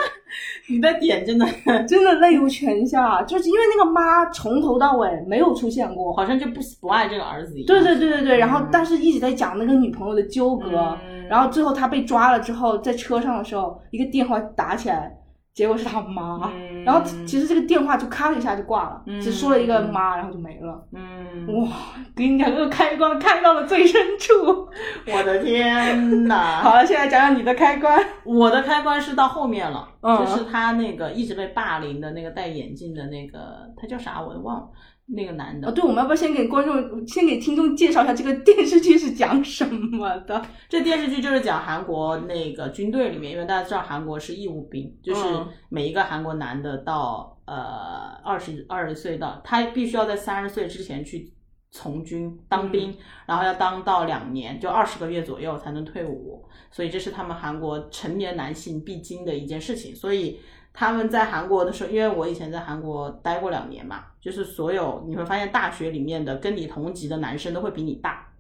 你的点真的 真的泪如泉下，就是因为那个妈从头到尾没有出现过。好像就不不爱这个儿子一样。对对对对对，然后嗯但是一直在讲那个女朋友的纠葛，嗯然后最后他被抓了之后，在车上的时候，一个电话打起来，结果是他妈，嗯然后其实这个电话就咔的一下就挂了，嗯只说了一个妈，然后就没了。嗯，哇，给你两个开关开到了最深处。我的天哪！好了，现在讲讲你的开关。我的开关是到后面了，嗯就是他那个一直被霸凌的那个戴眼镜的那个，他叫啥我都忘了，那个男的。哦，对，我们要不要先给观众、先给听众介绍一下这个电视剧是讲什么的？这电视剧就是讲韩国那个军队里面，因为大家知道韩国是义务兵，就是嗯每一个韩国男的到呃二十二十岁到，他必须要在三十岁之前去从军当兵，然后要当到两年，就二十个月左右才能退伍，所以这是他们韩国成年男性必经的一件事情。所以他们在韩国的时候，因为我以前在韩国待过两年嘛，就是所有你会发现大学里面的跟你同级的男生都会比你大，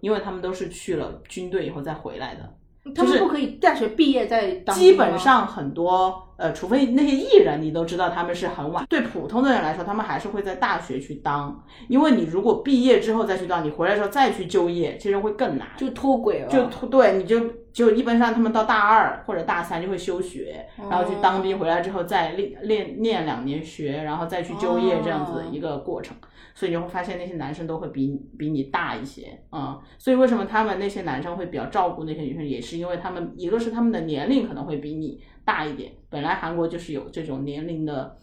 因为他们都是去了军队以后再回来的。他们不可以大学毕业再当基本上很多呃，除非那些艺人，你都知道他们是很晚。对普通的人来说，他们还是会在大学去当，因为你如果毕业之后再去当，你回来之后再去就业，其实会更难。就脱轨了，就脱对，你就就一般上他们到大二或者大三就会休学，然后去当兵，回来之后再练练练两年学，然后再去就业这样子的一个过程。所以你会发现那些男生都会比比你大一些啊、嗯。所以为什么他们那些男生会比较照顾那些女生，也是因为他们一个是他们的年龄可能会比你大一点，本来韩国就是有这种年龄的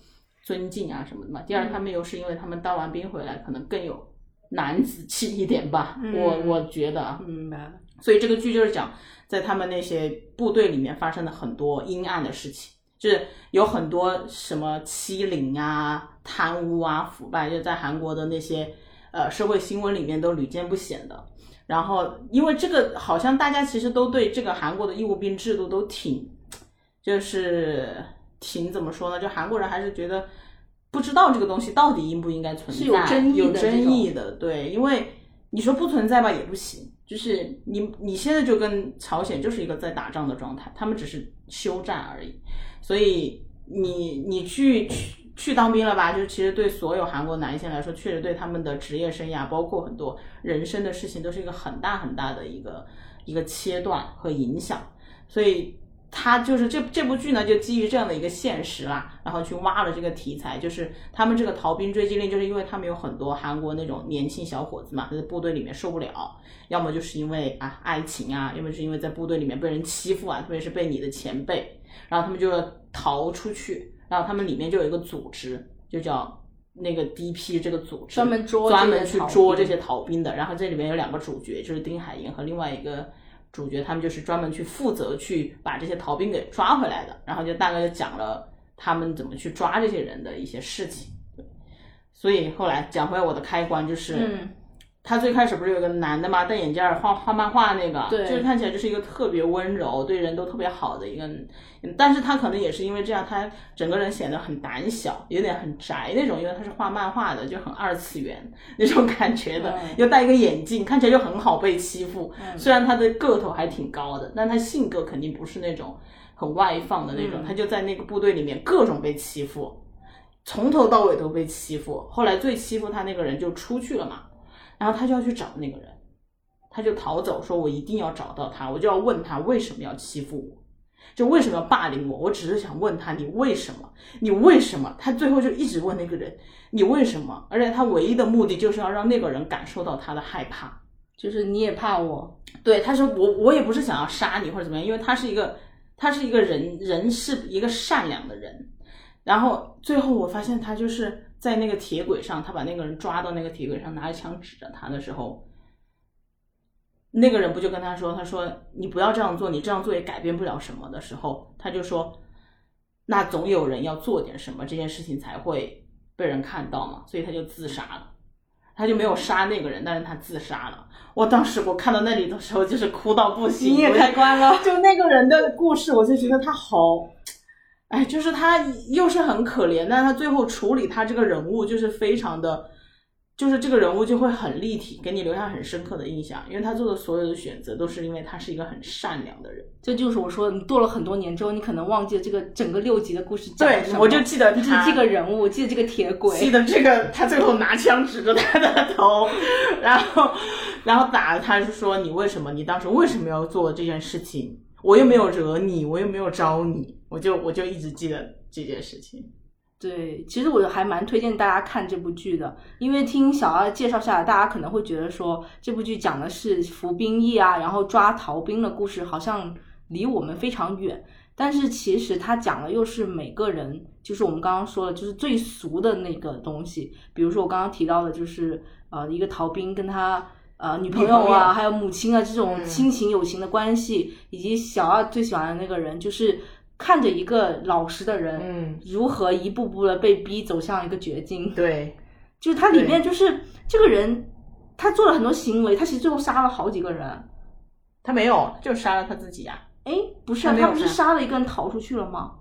尊敬啊什么的嘛。第二，他们又是因为他们当完兵回来，可能更有男子气一点吧。嗯我我觉得啊，明白了。所以这个剧就是讲在他们那些部队里面发生的很多阴暗的事情，就是有很多什么欺凌啊、贪污啊、腐败，就在韩国的那些呃社会新闻里面都屡见不鲜的。然后，因为这个好像大家其实都对这个韩国的义务兵制度都挺，就是挺怎么说呢？就韩国人还是觉得不知道这个东西到底应不应该存在，是有争议的有争议的。对，因为你说不存在吧也不行，就是你你现在就跟朝鲜就是一个在打仗的状态，他们只是休战而已，所以你你去去去当兵了吧？就其实对所有韩国男性来说，确实对他们的职业生涯，包括很多人生的事情，都是一个很大很大的一个一个切断和影响。所以他就是这这部剧呢，就基于这样的一个现实啦，然后去挖了这个题材，就是他们这个逃兵追击令，就是因为他们有很多韩国那种年轻小伙子嘛，在部队里面受不了，要么就是因为啊爱情啊，要么是因为在部队里面被人欺负啊，特别是被你的前辈，然后他们就要逃出去，然后他们里面就有一个组织，就叫那个 DP 这个组织，专门捉专门去捉这些逃兵的。然后这里面有两个主角，就是丁海寅和另外一个主角，他们就是专门去负责去把这些逃兵给抓回来的。然后就大概就讲了他们怎么去抓这些人的一些事情。所以后来讲回我的开关就是，他最开始不是有个男的嘛，戴眼镜儿画画漫画那个，对。就是看起来就是一个特别温柔，对人都特别好的一个，但是他可能也是因为这样，他整个人显得很胆小，有点很宅那种，因为他是画漫画的，就很二次元那种感觉的，嗯。又戴一个眼镜，看起来就很好被欺负。嗯。虽然他的个头还挺高的，但他性格肯定不是那种很外放的那种，嗯。他就在那个部队里面各种被欺负，从头到尾都被欺负。后来最欺负他那个人就出去了嘛，然后他就要去找那个人，他就逃走，说我一定要找到他，我就要问他为什么要欺负我，就为什么要霸凌我？我只是想问他你为什么？你为什么？他最后就一直问那个人你为什么？而且他唯一的目的就是要让那个人感受到他的害怕。就是你也怕我，对，他说我我也不是想要杀你或者怎么样，因为他是一个他是一个人人是一个善良的人。然后最后我发现他就是在那个铁轨上，他把那个人抓到那个铁轨上，拿着枪指着他的时候，那个人不就跟他说，他说你不要这样做，你这样做也改变不了什么的时候，他就说，那总有人要做点什么，这件事情才会被人看到嘛，所以他就自杀了。他就没有杀那个人，但是他自杀了。我当时我看到那里的时候，就是哭到不行。你也开关了。就那个人的故事，我就觉得他好，哎，就是他又是很可怜，但是他最后处理他这个人物就是非常的，就是这个人物就会很立体，给你留下很深刻的印象，因为他做的所有的选择都是因为他是一个很善良的人。这就是我说，你做了很多年之后，你可能忘记了这个整个六集的故事讲了什么我就记得他是这个人物，记得这个铁轨，记得这个，他最后拿枪指着他的头，然后，然后打他是说你为什么，你当时为什么要做这件事情？我又没有惹你，我又没有招你，我就我就一直记得这件事情。对，其实我还蛮推荐大家看这部剧的，因为听小二介绍下来，大家可能会觉得说这部剧讲的是服兵役啊，然后抓逃兵的故事，好像离我们非常远。但是其实它讲的又是每个人，就是我们刚刚说的，就是最俗的那个东西。比如说我刚刚提到的，就是呃一个逃兵跟他呃女朋友啊，还有母亲啊这种嗯亲情友情的关系，以及小二最喜欢的那个人，就是看着一个老实的人，嗯，如何一步步的被逼走向一个绝境。对，就是它里面就是这个人，他做了很多行为，他其实最后杀了好几个人。他没有，就杀了他自己啊。哎，不是啊，他他不是杀杀了一个人逃出去了吗？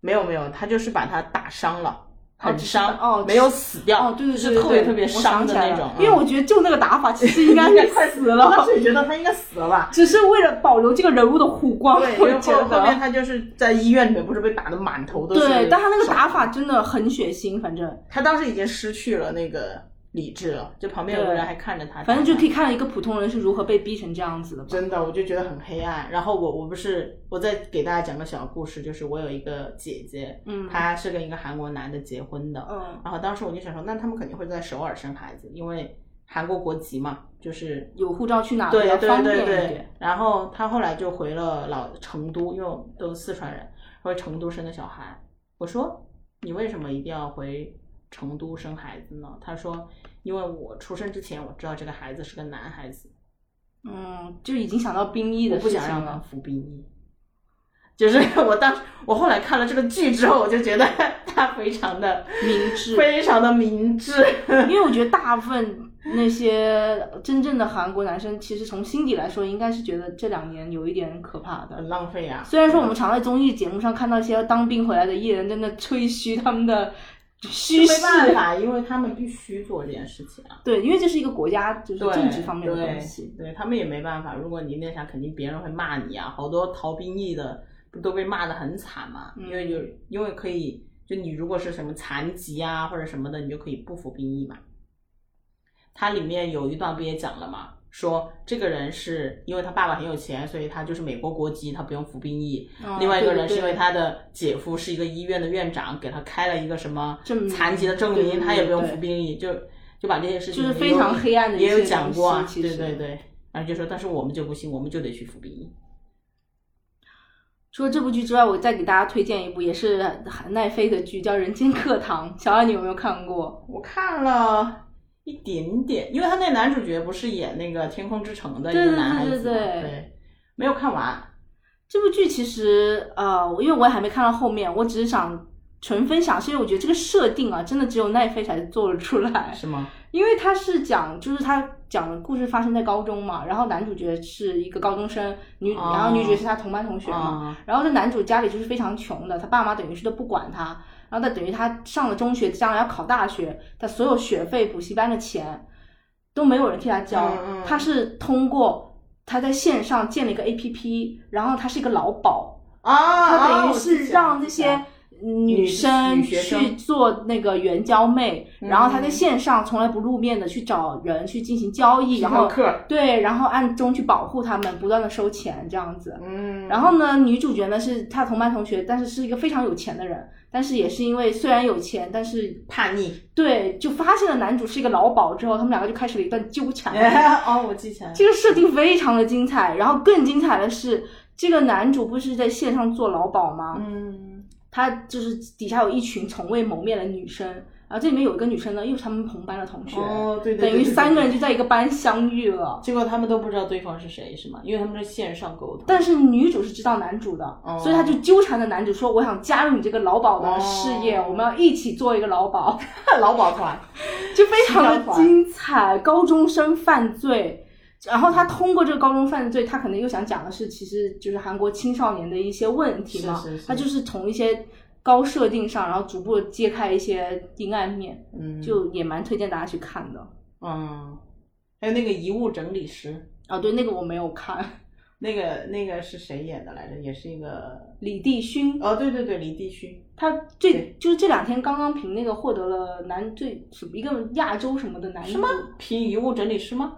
没有没有，他就是把他打伤了，很伤，哦没有死掉，哦，对对对是特别特别伤的那种。因为我觉得就那个打法，其实应该是 快死我当了，时也觉得他应该死了吧。只是为了保留这个人物的 弧光，对，因后面。他就是在医院里面，不是被打的满头都是。对，但他那个打，法真的很血腥，反正他当时已经失去了那个理智了，就旁边有个人还看着他，反正就可以看到一个普通人是如何被逼成这样子的吧。真的，我就觉得很黑暗。然后我我不是我再给大家讲个小故事，就是我有一个姐姐，嗯，她是跟一个韩国男的结婚的，嗯然后当时我就想说，那他们肯定会在首尔生孩子，因为韩国国籍嘛，就是有护照去哪比对对较方便对对一点。。然后她后来就回了老成都，因为我都是四川人，回成都生的小孩。我说你为什么一定要回成都生孩子呢？他说因为我出生之前我知道这个孩子是个男孩子，嗯，就已经想到兵役的事情了。想让他服兵役。就是 我当我后来看了这个剧之后，我就觉得 他非常的明智，非常的明智。因为我觉得 大部分那些真正的韩国男生，其实从心底来说，应该是觉得这两年有一点可怕的。很浪费啊！虽然说我们常在综艺节目上看到一些当兵回来的艺人在那吹嘘他们的虚没，办法，因为他们必须做这件事情啊。对，因为这是一个国家就是政治方面的东西。对他们也没办法。如果你那啥，肯定别人会骂你啊。好多逃兵役的不都被骂的很惨嘛？嗯因为有因为可以，就你如果是什么残疾啊或者什么的，你就可以不服兵役嘛。它里面有一段不也讲了嘛？说这个人是因为他爸爸很有钱，所以他就是美国国籍，他不用服兵役。嗯另外一个人是因为他的姐夫是一个医院的院长，给他开了一个什么残疾的证明，对对他也不用服兵役，就就把这些事情就是非常黑暗的也有讲过对对对，然后就说，但是我们就不行，我们就得去服兵役。除了这部剧之外，我再给大家推荐一部也是很奈飞的剧，叫《人间课堂》。小安，你有没有看过？我看了一点点，因为他那男主角不是演那个《天空之城》的一个男孩子嘛，对对对，没有看完。这部剧其实呃，因为我也还没看到后面，我只是想纯分享，是因为我觉得这个设定啊，真的只有奈飞才做得出来。是吗？因为他是讲，就是他讲的故事发生在高中嘛，然后男主角是一个高中生，女，哦然后女主角是他同班同学嘛，啊，然后这男主家里就是非常穷的，他爸妈等于是都不管他，然后他等于他上了中学，将来要考大学，他所有学费、补习班的钱都没有人替他交，嗯嗯他是通过他在线上建了一个 A P P，然后他是一个劳保，啊，他等于是让这些。女生去做那个援交妹，嗯然后她在线上从来不露面的去找人去进行交易，然后，对，然后暗中去保护他们，不断的收钱这样子。嗯，然后呢，女主角呢是她同班同学，但是是一个非常有钱的人，但是也是因为虽然有钱，但是叛逆，对，就发现了男主是一个老鸨之后，他们两个就开始了一段纠缠。哦，我记起来了，这个设定非常的精彩，然后更精彩的是，这个男主不是在线上做老鸨吗？嗯，他就是底下有一群从未谋面的女生，然后这里面有一个女生呢，又是他们同班的同学，哦，对对，等于三个人。就在一个班相遇了。结果他们都不知道对方是谁，是吗？因为他们是线上沟通。但是女主是知道男主的，哦所以她就纠缠着男主说：“我想加入你这个劳保的事业，哦我们要一起做一个劳保。劳保团，” 就非常的精彩。高中生犯罪，然后他通过这个高中犯罪，他可能又想讲的是，其实就是韩国青少年的一些问题嘛。是是是他就是从一些高设定上，然后逐步揭开一些阴暗面，嗯，就也蛮推荐大家去看的。嗯，还有那个遗物整理师，啊，对，那个我没有看，那个那个是谁演的来着？也是一个李帝勋，哦，对对对，李帝勋。他这就是这两天刚刚凭那个获得了男最什么一个亚洲什么的男什么？凭遗物整理师吗？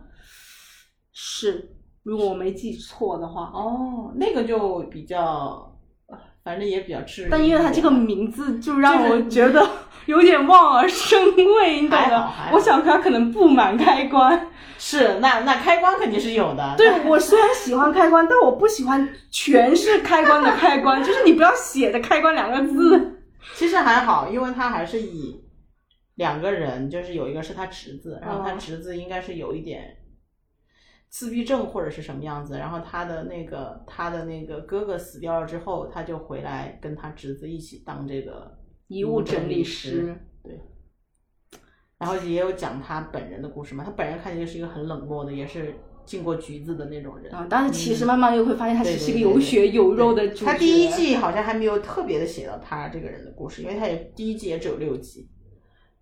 是，如果我没记错的话。哦，那个就比较，呃反正也比较治愈。但因为他这个名字就让我 觉得有点望而生畏，你懂的我想他可能布满开关。是那那开关肯定是有的。对我虽然喜欢开关，但我不喜欢全是开关的开关，就是你不要写的“开关”两个字。其实还好，因为他还是以两个人，就是有一个是他侄子，然后他哦侄子应该是有一点自闭症或者是什么样子，然后他的那个他的那个哥哥死掉了之后，他就回来跟他侄子一起当这个遗物整理师师。对，然后也有讲他本人的故事嘛。他本人看起来是一个很冷漠的，也是进过局子的那种人。啊，但是其实慢慢又会发现他对其实是一个有血有肉的主角。他第一季好像还没有特别的写到他这个人的故事，因为他也第一季也只有六集，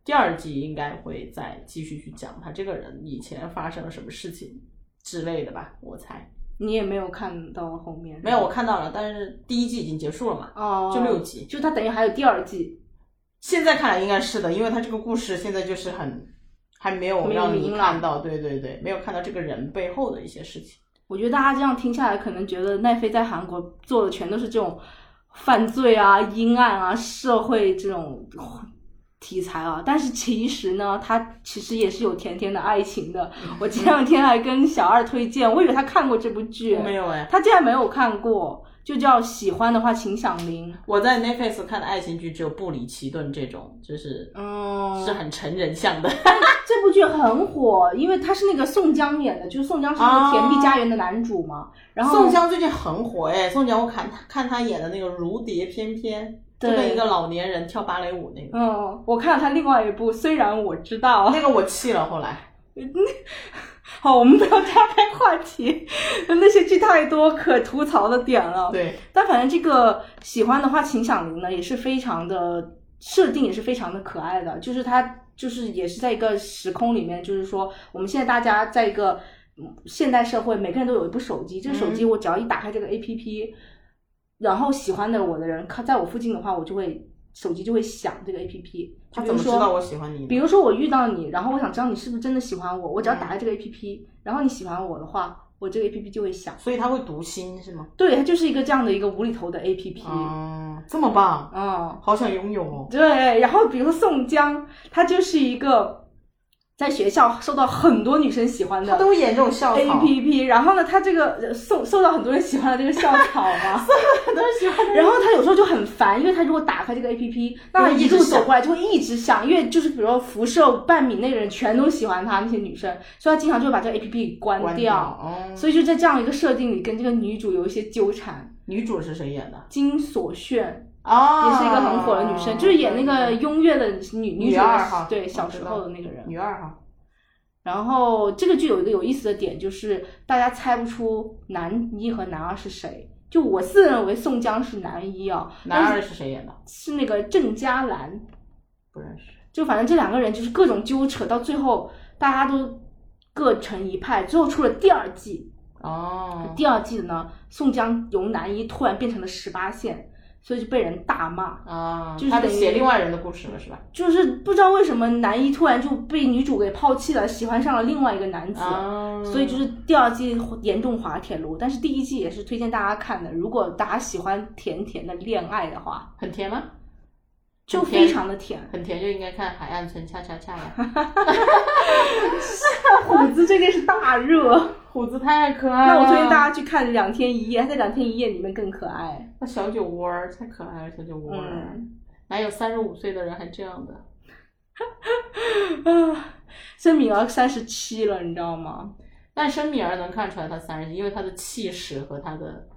第二季应该会再继续去讲他这个人以前发生了什么事情之类的吧，我猜。你也没有看到后面，没有，我看到了，但是第一季已经结束了嘛，哦，就六集。就他等于还有第二季。现在看来应该是的，因为他这个故事现在就是很还没有没让你明朗看到，对对对，没有看到这个人背后的一些事情。我觉得大家这样听下来，可能觉得奈飞在韩国做的全都是这种犯罪啊、阴暗啊、社会这种题材啊，但是其实呢，它其实也是有甜甜的爱情的。我前两天还跟小二推荐，我以为他看过这部剧，没有哎，他竟然没有看过，就叫喜欢的话请响铃。我在 Netflix 看的爱情剧只有《布里奇顿》这种，就是嗯，是很成人向的。这部剧很火，因为他是那个宋江演的，就是宋江是那个《甜蜜家园》的男主嘛。然后宋江最近很火哎，宋江我看看他演的那个《如蝶翩翩》，就对跟一个老年人跳芭蕾舞那个，嗯，我看了他另外一部，虽然我知道，那个我气了。后来。好，我们不要岔开话题，那些剧太多可吐槽的点了。，对，但反正这个喜欢的话，秦响铃呢也是非常的设定，也是非常的可爱的，就是它就是也是在一个时空里面，就是说我们现在大家在一个嗯现代社会，每个人都有一部手机，这个手机我只要一打开这个 A P P，、然后喜欢的我的人靠在我附近的话，我就会手机就会响这个 A P P。他怎么知道我喜欢你？比如说我遇到你，然后我想知道你是不是真的喜欢我，我只要打开这个 A P P，、然后你喜欢我的话，我这个 A P P 就会响。所以他会读心是吗？对，它就是一个这样的一个无厘头的 A P P。哦，这么棒，嗯，好想拥有哦。对。然后比如说宋江，他就是一个在学校受到很多女生喜欢的他都演这种校草 A P P，然后呢，他这个呃受受到很多人喜欢的这个校草嘛，很多人喜欢然后他有时候就很烦，因为他如果打开这个 A P P，那他一路走过来就会一直响，因为就是比如说辐射半米内的人全都喜欢他那些女生，所以他经常就会把这个 A P P 关关掉。哦，所以就在这样一个设定里，跟这个女主有一些纠缠。女主是谁演的？金所炫哦，也是一个很火的女生，就是演那个雍月的女女女主二哈对小时候的那个人。女二号。然后这个剧有一个有意思的点，就是大家猜不出男一和男二是谁。就我自认为宋江是男一啊，男二是是谁演的？是那个郑嘉兰。不认识。就反正这两个人就是各种纠扯，到最后大家都各成一派。最后出了第二季，哦，第二季的呢，宋江由男一突然变成了十八线，所以就被人大骂。啊，就是等于写另外人的故事了是吧？就是不知道为什么男一突然就被女主给抛弃了，喜欢上了另外一个男子。啊，所以就是第二季严重滑铁卢，但是第一季也是推荐大家看的。如果大家喜欢甜甜的恋爱的话，很甜吗？就非常的甜。很甜就应该看《海岸村恰恰恰》呀。虎子最近是大热，虎子太可爱了。那我推荐大家去看《两天一夜》，它在《两天一夜》里面更可爱。那小酒窝儿太可爱了，小酒窝儿、嗯哪有三十五岁的人还这样的？啊，申敏儿三十七了，你知道吗？但申敏儿能看出来她三十，因为她的气势和她的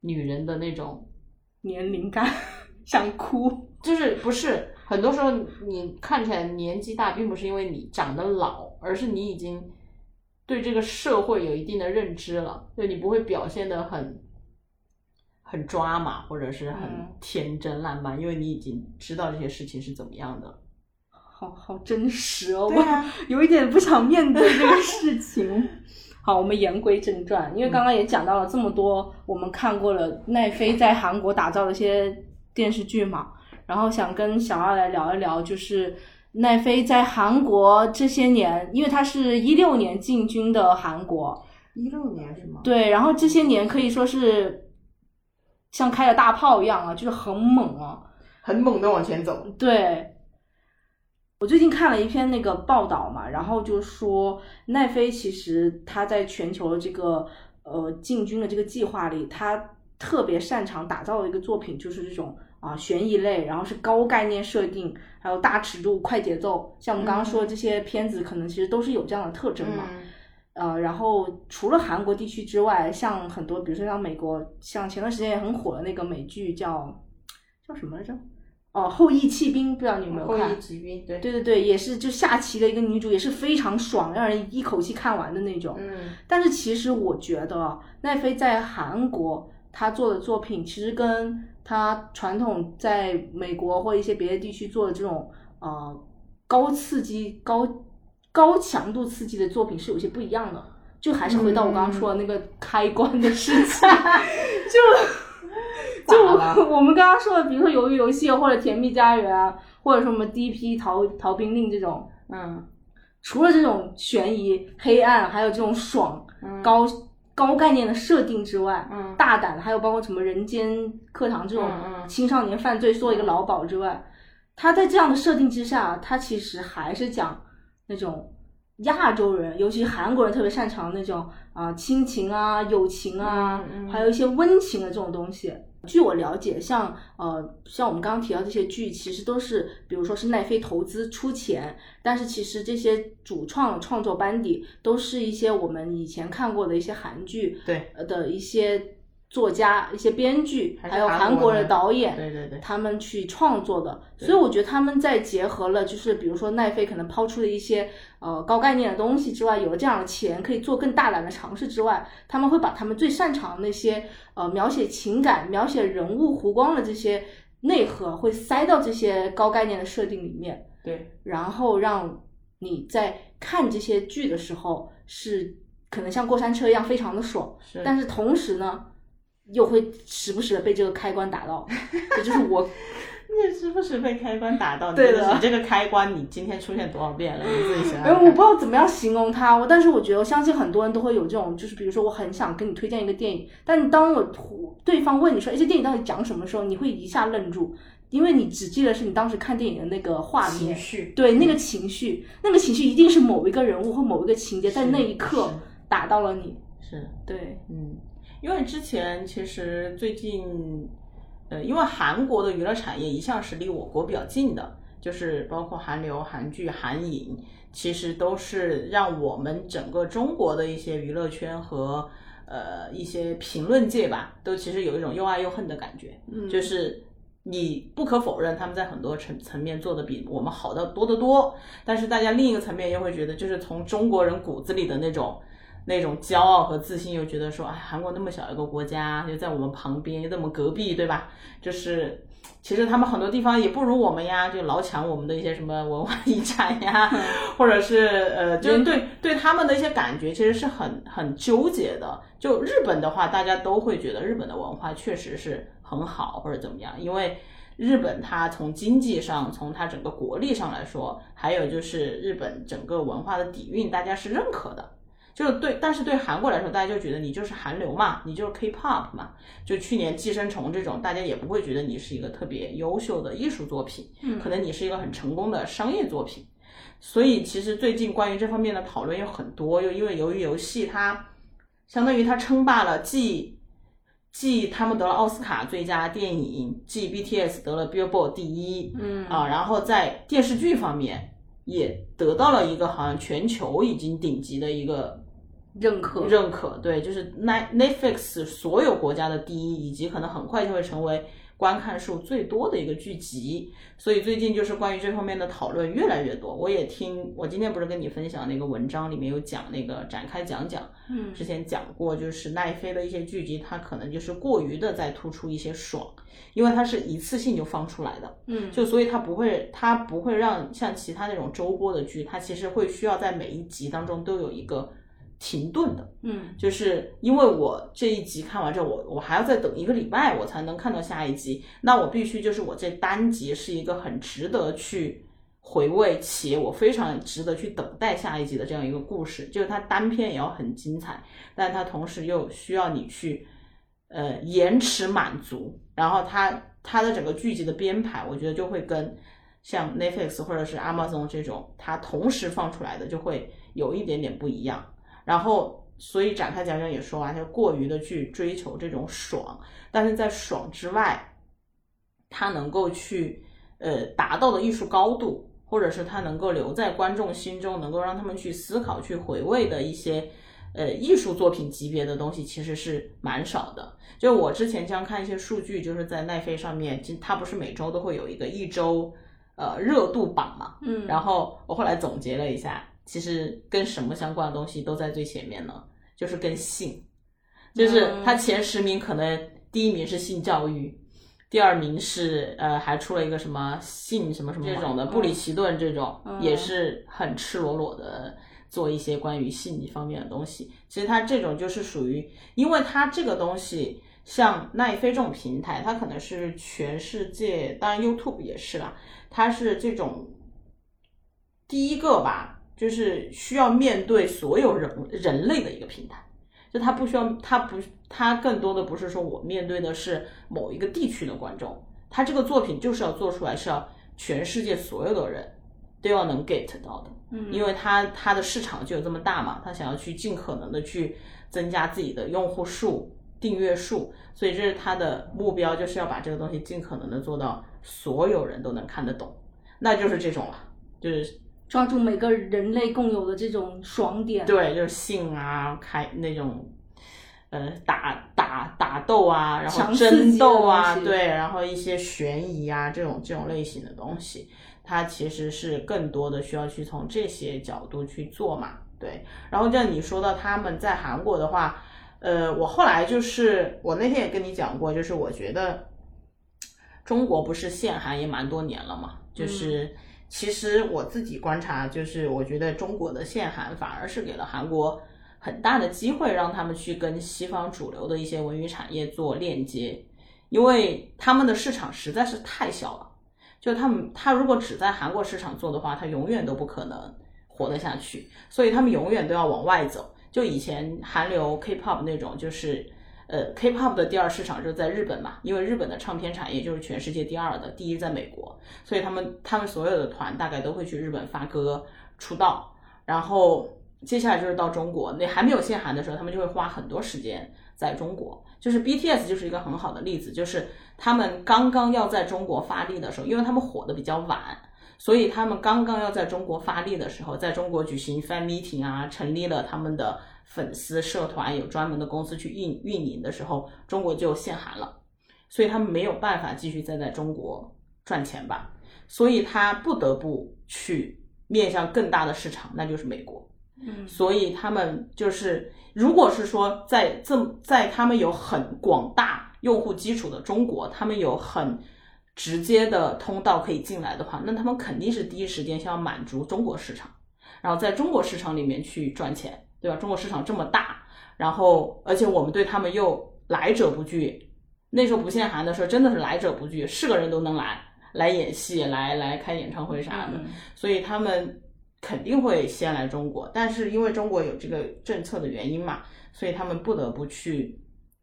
女人的那种，年龄感，想哭。就是不是很多时候你看起来年纪大，并不是因为你长得老，而是你已经对这个社会有一定的认知了，就你不会表现的很很抓马，或者是很嗯天真烂漫，因为你已经知道这些事情是怎么样的。好好真实哦，我 有一点不想面对这个事情。好，我们言归正传，因为刚刚也讲到了这么多我们看过了奈飞在韩国打造的一些电视剧嘛，然后想跟小二来聊一聊，就是奈飞在韩国这些年，因为他是一六年进军的韩国，一六年是吗？对，然后这些年可以说是像开了大炮一样啊，就是很猛啊，很猛的往前走。对，我最近看了一篇那个报道嘛，然后就说奈飞其实它在全球的这个呃进军的这个计划里，它特别擅长打造的一个作品就是这种啊悬疑类，然后是高概念设定，还有大尺度、快节奏。像我们刚刚说的这些片子，可能其实都是有这样的特征嘛。嗯呃，然后除了韩国地区之外，像很多，比如说像美国，像前段时间也很火的那个美剧叫叫什么来着？哦，《后羿弃兵》，不知道你有没有看后看羿？骑兵，对，对对对，也是就下棋的一个女主，也是非常爽，让人一口气看完的那种。嗯但是其实我觉得奈飞在韩国她做的作品，其实跟他传统在美国或一些别的地区做的这种呃高刺激、高高强度刺激的作品是有些不一样的。就还是回到我刚刚说的那个开关的事情，就 就我们刚刚说的，比如说鱿鱼游戏或者甜蜜家园啊，或者说什么 DP 逃逃兵令这种，嗯。除了这种悬疑、黑暗，还有这种爽、嗯。高高概念的设定之外，嗯。大胆，还有包括什么人间课堂这种青少年犯罪做一个老鸨之外，他在这样的设定之下，他其实还是讲那种亚洲人，尤其韩国人特别擅长那种啊、亲情啊、友情啊，还有一些温情的这种东西。据我了解，像呃像我们刚刚提到这些剧，其实都是比如说是奈飞投资出钱，但是其实这些主创创作班底都是一些我们以前看过的一些韩剧对呃的一些作家、一些编剧，还有韩国的的。导演，对对对。他们去创作的。所以我觉得他们在结合了，就是比如说奈飞可能抛出的一些呃高概念的东西之外，有了这样的钱可以做更大胆的尝试之外，他们会把他们最擅长的那些呃描写情感、描写人物弧光的这些内核，会塞到这些高概念的设定里面。对，然后让你在看这些剧的时候是可能像过山车一样非常的爽，是，但是同时呢，又会时不时的被这个开关打到，这就是我。你时不时被开关打到，对的。这个你这个开关你今天出现多少遍了？你自己想想因为看。我不知道怎么样形容它，我但是我觉得，我相信很多人都会有这种，就是比如说我很想跟你推荐一个电影，但你当我对方问你说，哎，这电影到底讲什么的时候，你会一下愣住，因为你只记得是你当时看电影的那个画面，情绪，对那个情绪，那个情绪一定是某一个人物或某一个情节在是。那一刻打到了你，是，对，嗯，因为之前其实最近，呃，因为韩国的娱乐产业一向是离我国比较近的，就是包括韩流、韩剧、韩影，其实都是让我们整个中国的一些娱乐圈和呃一些评论界吧，都其实有一种又爱又恨的感觉。嗯，就是你不可否认，他们在很多层层面做的比我们好的多得多，但是大家另一个层面又会觉得，就是从中国人骨子里的那种那种骄傲和自信，又觉得说，哎，韩国那么小一个国家，又在我们旁边，又在我们隔壁，对吧？就是其实他们很多地方也不如我们呀，就老抢我们的一些什么文化遗产呀，或者是呃，就是对对他们的一些感觉，其实是很很纠结的。就日本的话，大家都会觉得日本的文化确实是很好或者怎么样，因为日本它从经济上，从它整个国力上来说，还有就是日本整个文化的底蕴，大家是认可的。就是对，但是对韩国来说，大家就觉得你就是韩流嘛，你就是 K-pop 嘛。就去年《寄生虫》这种，大家也不会觉得你是一个特别优秀的艺术作品，嗯可能你是一个很成功的商业作品。所以其实最近关于这方面的讨论有很多，又因为由于游戏它相当于它称霸了既既他们得了奥斯卡最佳电影，继 BTS 得了 Billboard 第一，嗯啊，然后在电视剧方面也得到了一个好像全球已经顶级的一个认可，认可，对，就是 Net Netflix 所有国家的第一，以及可能很快就会成为观看数最多的一个剧集。所以最近就是关于这方面的讨论越来越多。我也听，我今天不是跟你分享那个文章里面有讲那个展开讲讲，嗯之前讲过，就是奈飞的一些剧集，它可能就是过于的在突出一些爽，因为它是一次性就放出来的。嗯，就所以它不会，它不会让像其他那种周播的剧，它其实会需要在每一集当中都有一个停顿的，嗯。就是因为我这一集看完之后，我我还要再等一个礼拜，我才能看到下一集，那我必须就是我这单集是一个很值得去回味，且我非常值得去等待下一集的这样一个故事，就是它单篇也要很精彩，但它同时又需要你去呃延迟满足，然后它它的整个剧集的编排，我觉得就会跟像 Netflix 或者是 Amazon 这种它同时放出来的就会有一点点不一样。然后，所以展开讲讲也说完，就过于的去追求这种爽，但是在爽之外，他能够去呃达到的艺术高度，或者是他能够留在观众心中，能够让他们去思考、去回味的一些呃艺术作品级别的东西其实是蛮少的。就我之前将看一些数据，就是在奈飞上面，它不是每周都会有一个一周呃热度榜嘛，嗯，然后我后来总结了一下，其实跟什么相关的东西都在最前面呢？就是跟性，就是它前十名可能第一名是性教育，第二名是呃还出了一个什么性什么什么这种的，布里奇顿这种也是很赤裸裸的做一些关于性方面的东西。其实它这种就是属于，因为它这个东西像奈飞这种平台，它可能是全世界，当然 YouTube 也是啦，它是这种第一个吧。就是需要面对所有人人类的一个平台，就它不需要，它不，它更多的不是说我面对的是某一个地区的观众，它这个作品就是要做出来，是要全世界所有的人都要能 get 到的，嗯，因为它它的市场就有这么大嘛，它想要去尽可能的去增加自己的用户数、订阅数，所以这是它的目标，就是要把这个东西尽可能的做到所有人都能看得懂，那就是这种了，就是。抓住每个人类共有的这种爽点，对，就是性啊，开那种，呃，打打打斗啊，然后争斗啊，对，然后一些悬疑啊，这种这种类型的东西，它其实是更多的需要去从这些角度去做嘛，对。然后像你说到他们在韩国的话，呃，我后来就是我那天也跟你讲过，就是我觉得中国不是限韩也蛮多年了嘛，就是。其实我自己观察，就是我觉得中国的限韩反而是给了韩国很大的机会，让他们去跟西方主流的一些文娱产业做链接，因为他们的市场实在是太小了。就他们，他如果只在韩国市场做的话，他永远都不可能活得下去，所以他们永远都要往外走。就以前韩流 K-pop 那种，就是。呃，K-pop 的第二市场就是在日本嘛，因为日本的唱片产业就是全世界第二的，第一在美国，所以他们他们所有的团大概都会去日本发歌出道，然后接下来就是到中国，那还没有限韩的时候，他们就会花很多时间在中国，就是 BTS 就是一个很好的例子，就是他们刚刚要在中国发力的时候，因为他们火的比较晚，所以他们刚刚要在中国发力的时候，在中国举行 fan meeting 啊，成立了他们的。粉丝社团有专门的公司去运运营的时候，中国就限韩了，所以他们没有办法继续再在中国赚钱吧，所以他不得不去面向更大的市场，那就是美国。嗯，所以他们就是，如果是说在这在他们有很广大用户基础的中国，他们有很直接的通道可以进来的话，那他们肯定是第一时间先要满足中国市场，然后在中国市场里面去赚钱。对吧？中国市场这么大，然后而且我们对他们又来者不拒。那时候不限韩的时候，真的是来者不拒，是个人都能来，来演戏，来来开演唱会啥的。所以他们肯定会先来中国，但是因为中国有这个政策的原因嘛，所以他们不得不去，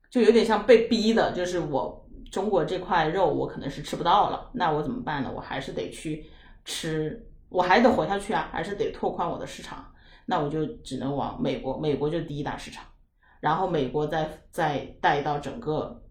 就有点像被逼的，就是我中国这块肉我可能是吃不到了，那我怎么办呢？我还是得去吃，我还得活下去啊，还是得拓宽我的市场。那我就只能往美国，美国就第一大市场，然后美国再再带到整个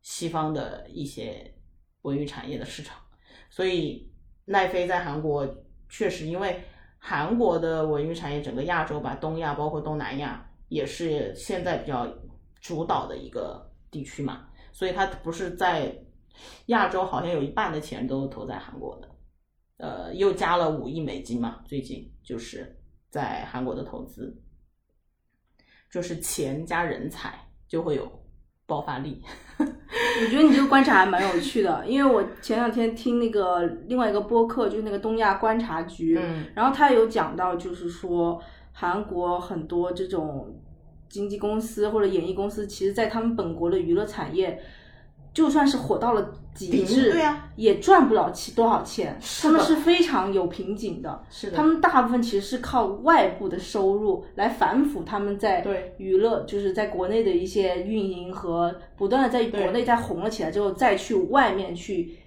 西方的一些文娱产业的市场，所以奈飞在韩国确实因为韩国的文娱产业整个亚洲吧，东亚包括东南亚也是现在比较主导的一个地区嘛，所以它不是在亚洲好像有一半的钱都投在韩国的，呃，又加了五亿美金嘛，最近就是。在韩国的投资，就是钱加人才就会有爆发力。我觉得你这个观察还蛮有趣的，因为我前两天听那个另外一个播客，就是那个东亚观察局，然后他有讲到，就是说韩国很多这种经纪公司或者演艺公司，其实在他们本国的娱乐产业。就算是火到了极致，对呀，也赚不了多少钱。他们是非常有瓶颈的，是的。他们大部分其实是靠外部的收入来反哺他们在娱乐，就是在国内的一些运营和不断的在国内再红了起来之后，再去外面去。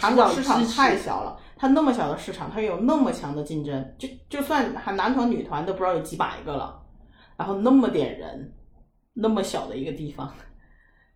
韩国市场太小了，它那么小的市场，它有那么强的竞争，就就算还男团女团都不知道有几百个了，然后那么点人，那么小的一个地方。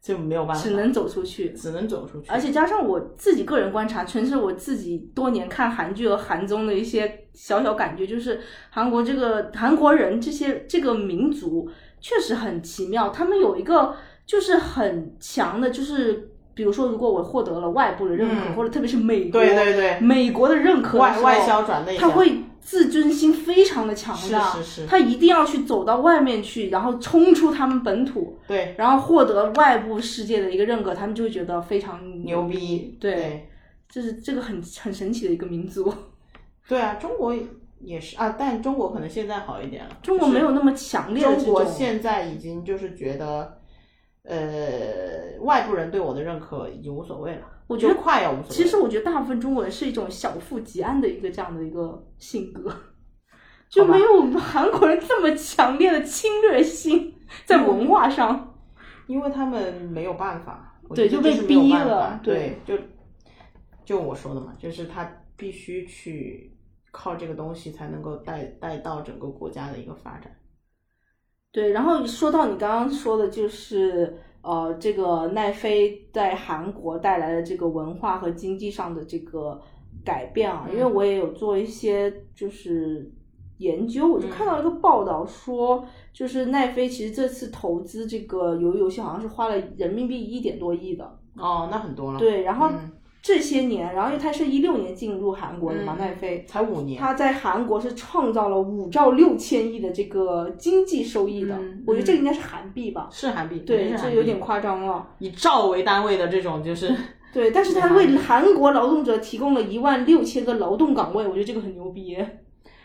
就没有办法，只能走出去。只能走出去。而且加上我自己个人观察，纯是我自己多年看韩剧和韩综的一些小小感觉，就是韩国这个韩国人这些这个民族确实很奇妙，他们有一个就是很强的，就是比如说，如果我获得了外部的认可，嗯或者特别是美国，对对对，美国的认可外外销转内销，他会自尊心非常的强大，是是是。他一定要去走到外面去，然后冲出他们本土，对。然后获得外部世界的一个认可，他们就会觉得非常牛逼，对，对。这是这个很很神奇的一个民族。对啊，中国也是啊，但中国可能现在好一点了，中国没有那么强烈的中国，现在已经就是觉得，呃，外部人对我的认可已经无所谓了，我觉得就快要无所谓。其实我觉得大部分中国人是一种小富即安的一个这样的一个性格，就没有我们韩国人这么强烈的侵略性在文化上。因为他们没有办法，对就被逼了法对，就就我说的嘛，就是他必须去靠这个东西才能够带带到整个国家的一个发展。对，然后说到你刚刚说的，就是呃，这个奈飞在韩国带来的这个文化和经济上的这个改变啊，因为嗯。我也有做一些就是研究，我就看到一个报道说，就是奈飞其实这次投资这个鱿鱼游戏好像是花了人民币一点多亿的，哦，那很多了。对，然后嗯这些年，然后因为他是一六年进入韩国的嘛，嗯奈飞。才五年，他在韩国是创造了五兆六千亿的这个经济收益的，嗯我觉得这个应该是韩币吧。是韩币，对，这有点夸张了。以兆为单位的这种，就是 对，但是他为韩国劳动者提供了一万六千个劳动岗位，我觉得这个很牛逼。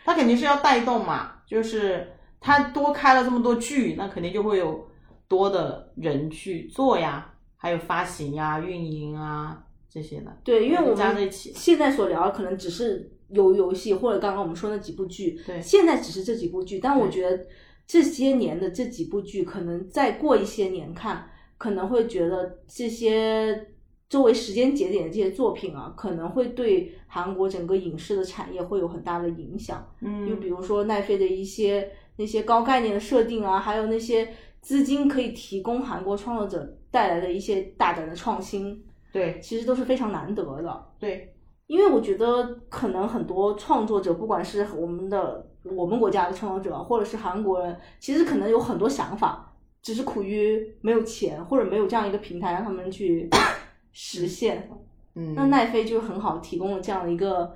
他肯定是要带动嘛，就是他多开了这么多剧，那肯定就会有多的人去做呀，还有发行呀、运营啊这些的。对，因为我们现在所聊的可能只是游游戏，或者刚刚我们说那几部剧，对现在只是这几部剧，但我觉得这些年的这几部剧，可能再过一些年看，可能会觉得这些周围时间节点的这些作品啊，可能会对韩国整个影视的产业会有很大的影响。嗯就嗯，比如说奈飞的一些那些高概念的设定啊，还有那些资金可以提供韩国创作者带来的一些大胆的创新，对其实都是非常难得的。对，因为我觉得可能很多创作者，不管是我们的我们国家的创作者，或者是韩国人，其实可能有很多想法，只是苦于没有钱或者没有这样一个平台让他们去 实现。嗯，那奈飞就很好提供了这样的一个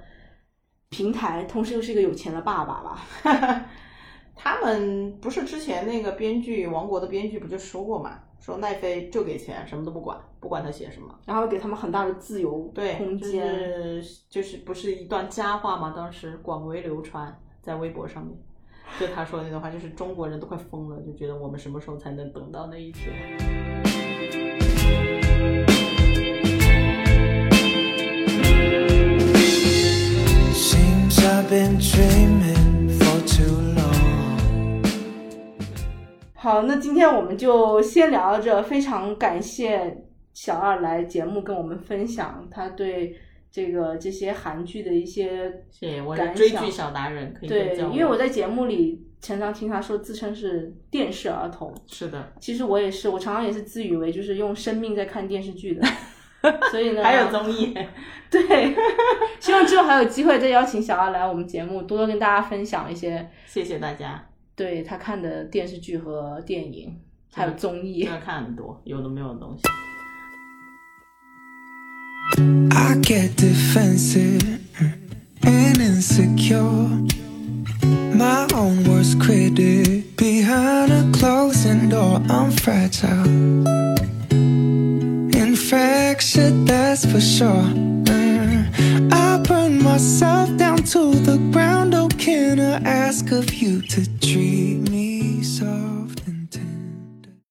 平台，同时又是一个有钱的爸爸吧。他们不是之前那个编剧王国的编剧不就说过嘛，说奈飞就给钱，什么都不管，不管他写什么。然后给他们很大的自由对，就空间。是就是不是一段佳话嘛？当时广为流传在微博上面，就他说的那段话，就是中国人都快疯了，就觉得我们什么时候才能等到那一天？好，那今天我们就先聊到这。非常感谢小二来节目跟我们分享他对这个这些韩剧的一些谢谢，我是感想追剧小达人，可以对，因为我在节目里常常听他说自称是电视儿童，是的，其实我也是，我常常也是自以为就是用生命在看电视剧的。所以呢，还有综艺，对，希望之后还有机会再邀请小二来我们节目，多多跟大家分享一些谢谢大家，对他看的电视剧和电影，还有综艺他。看很多有的没有的东西。I get defensive and insecure. My own worst critic. Behind a closing door, I'm fragile. Infection, that's for sure. I burn myself down to the ground. Oh, can I ask of you to treat me so?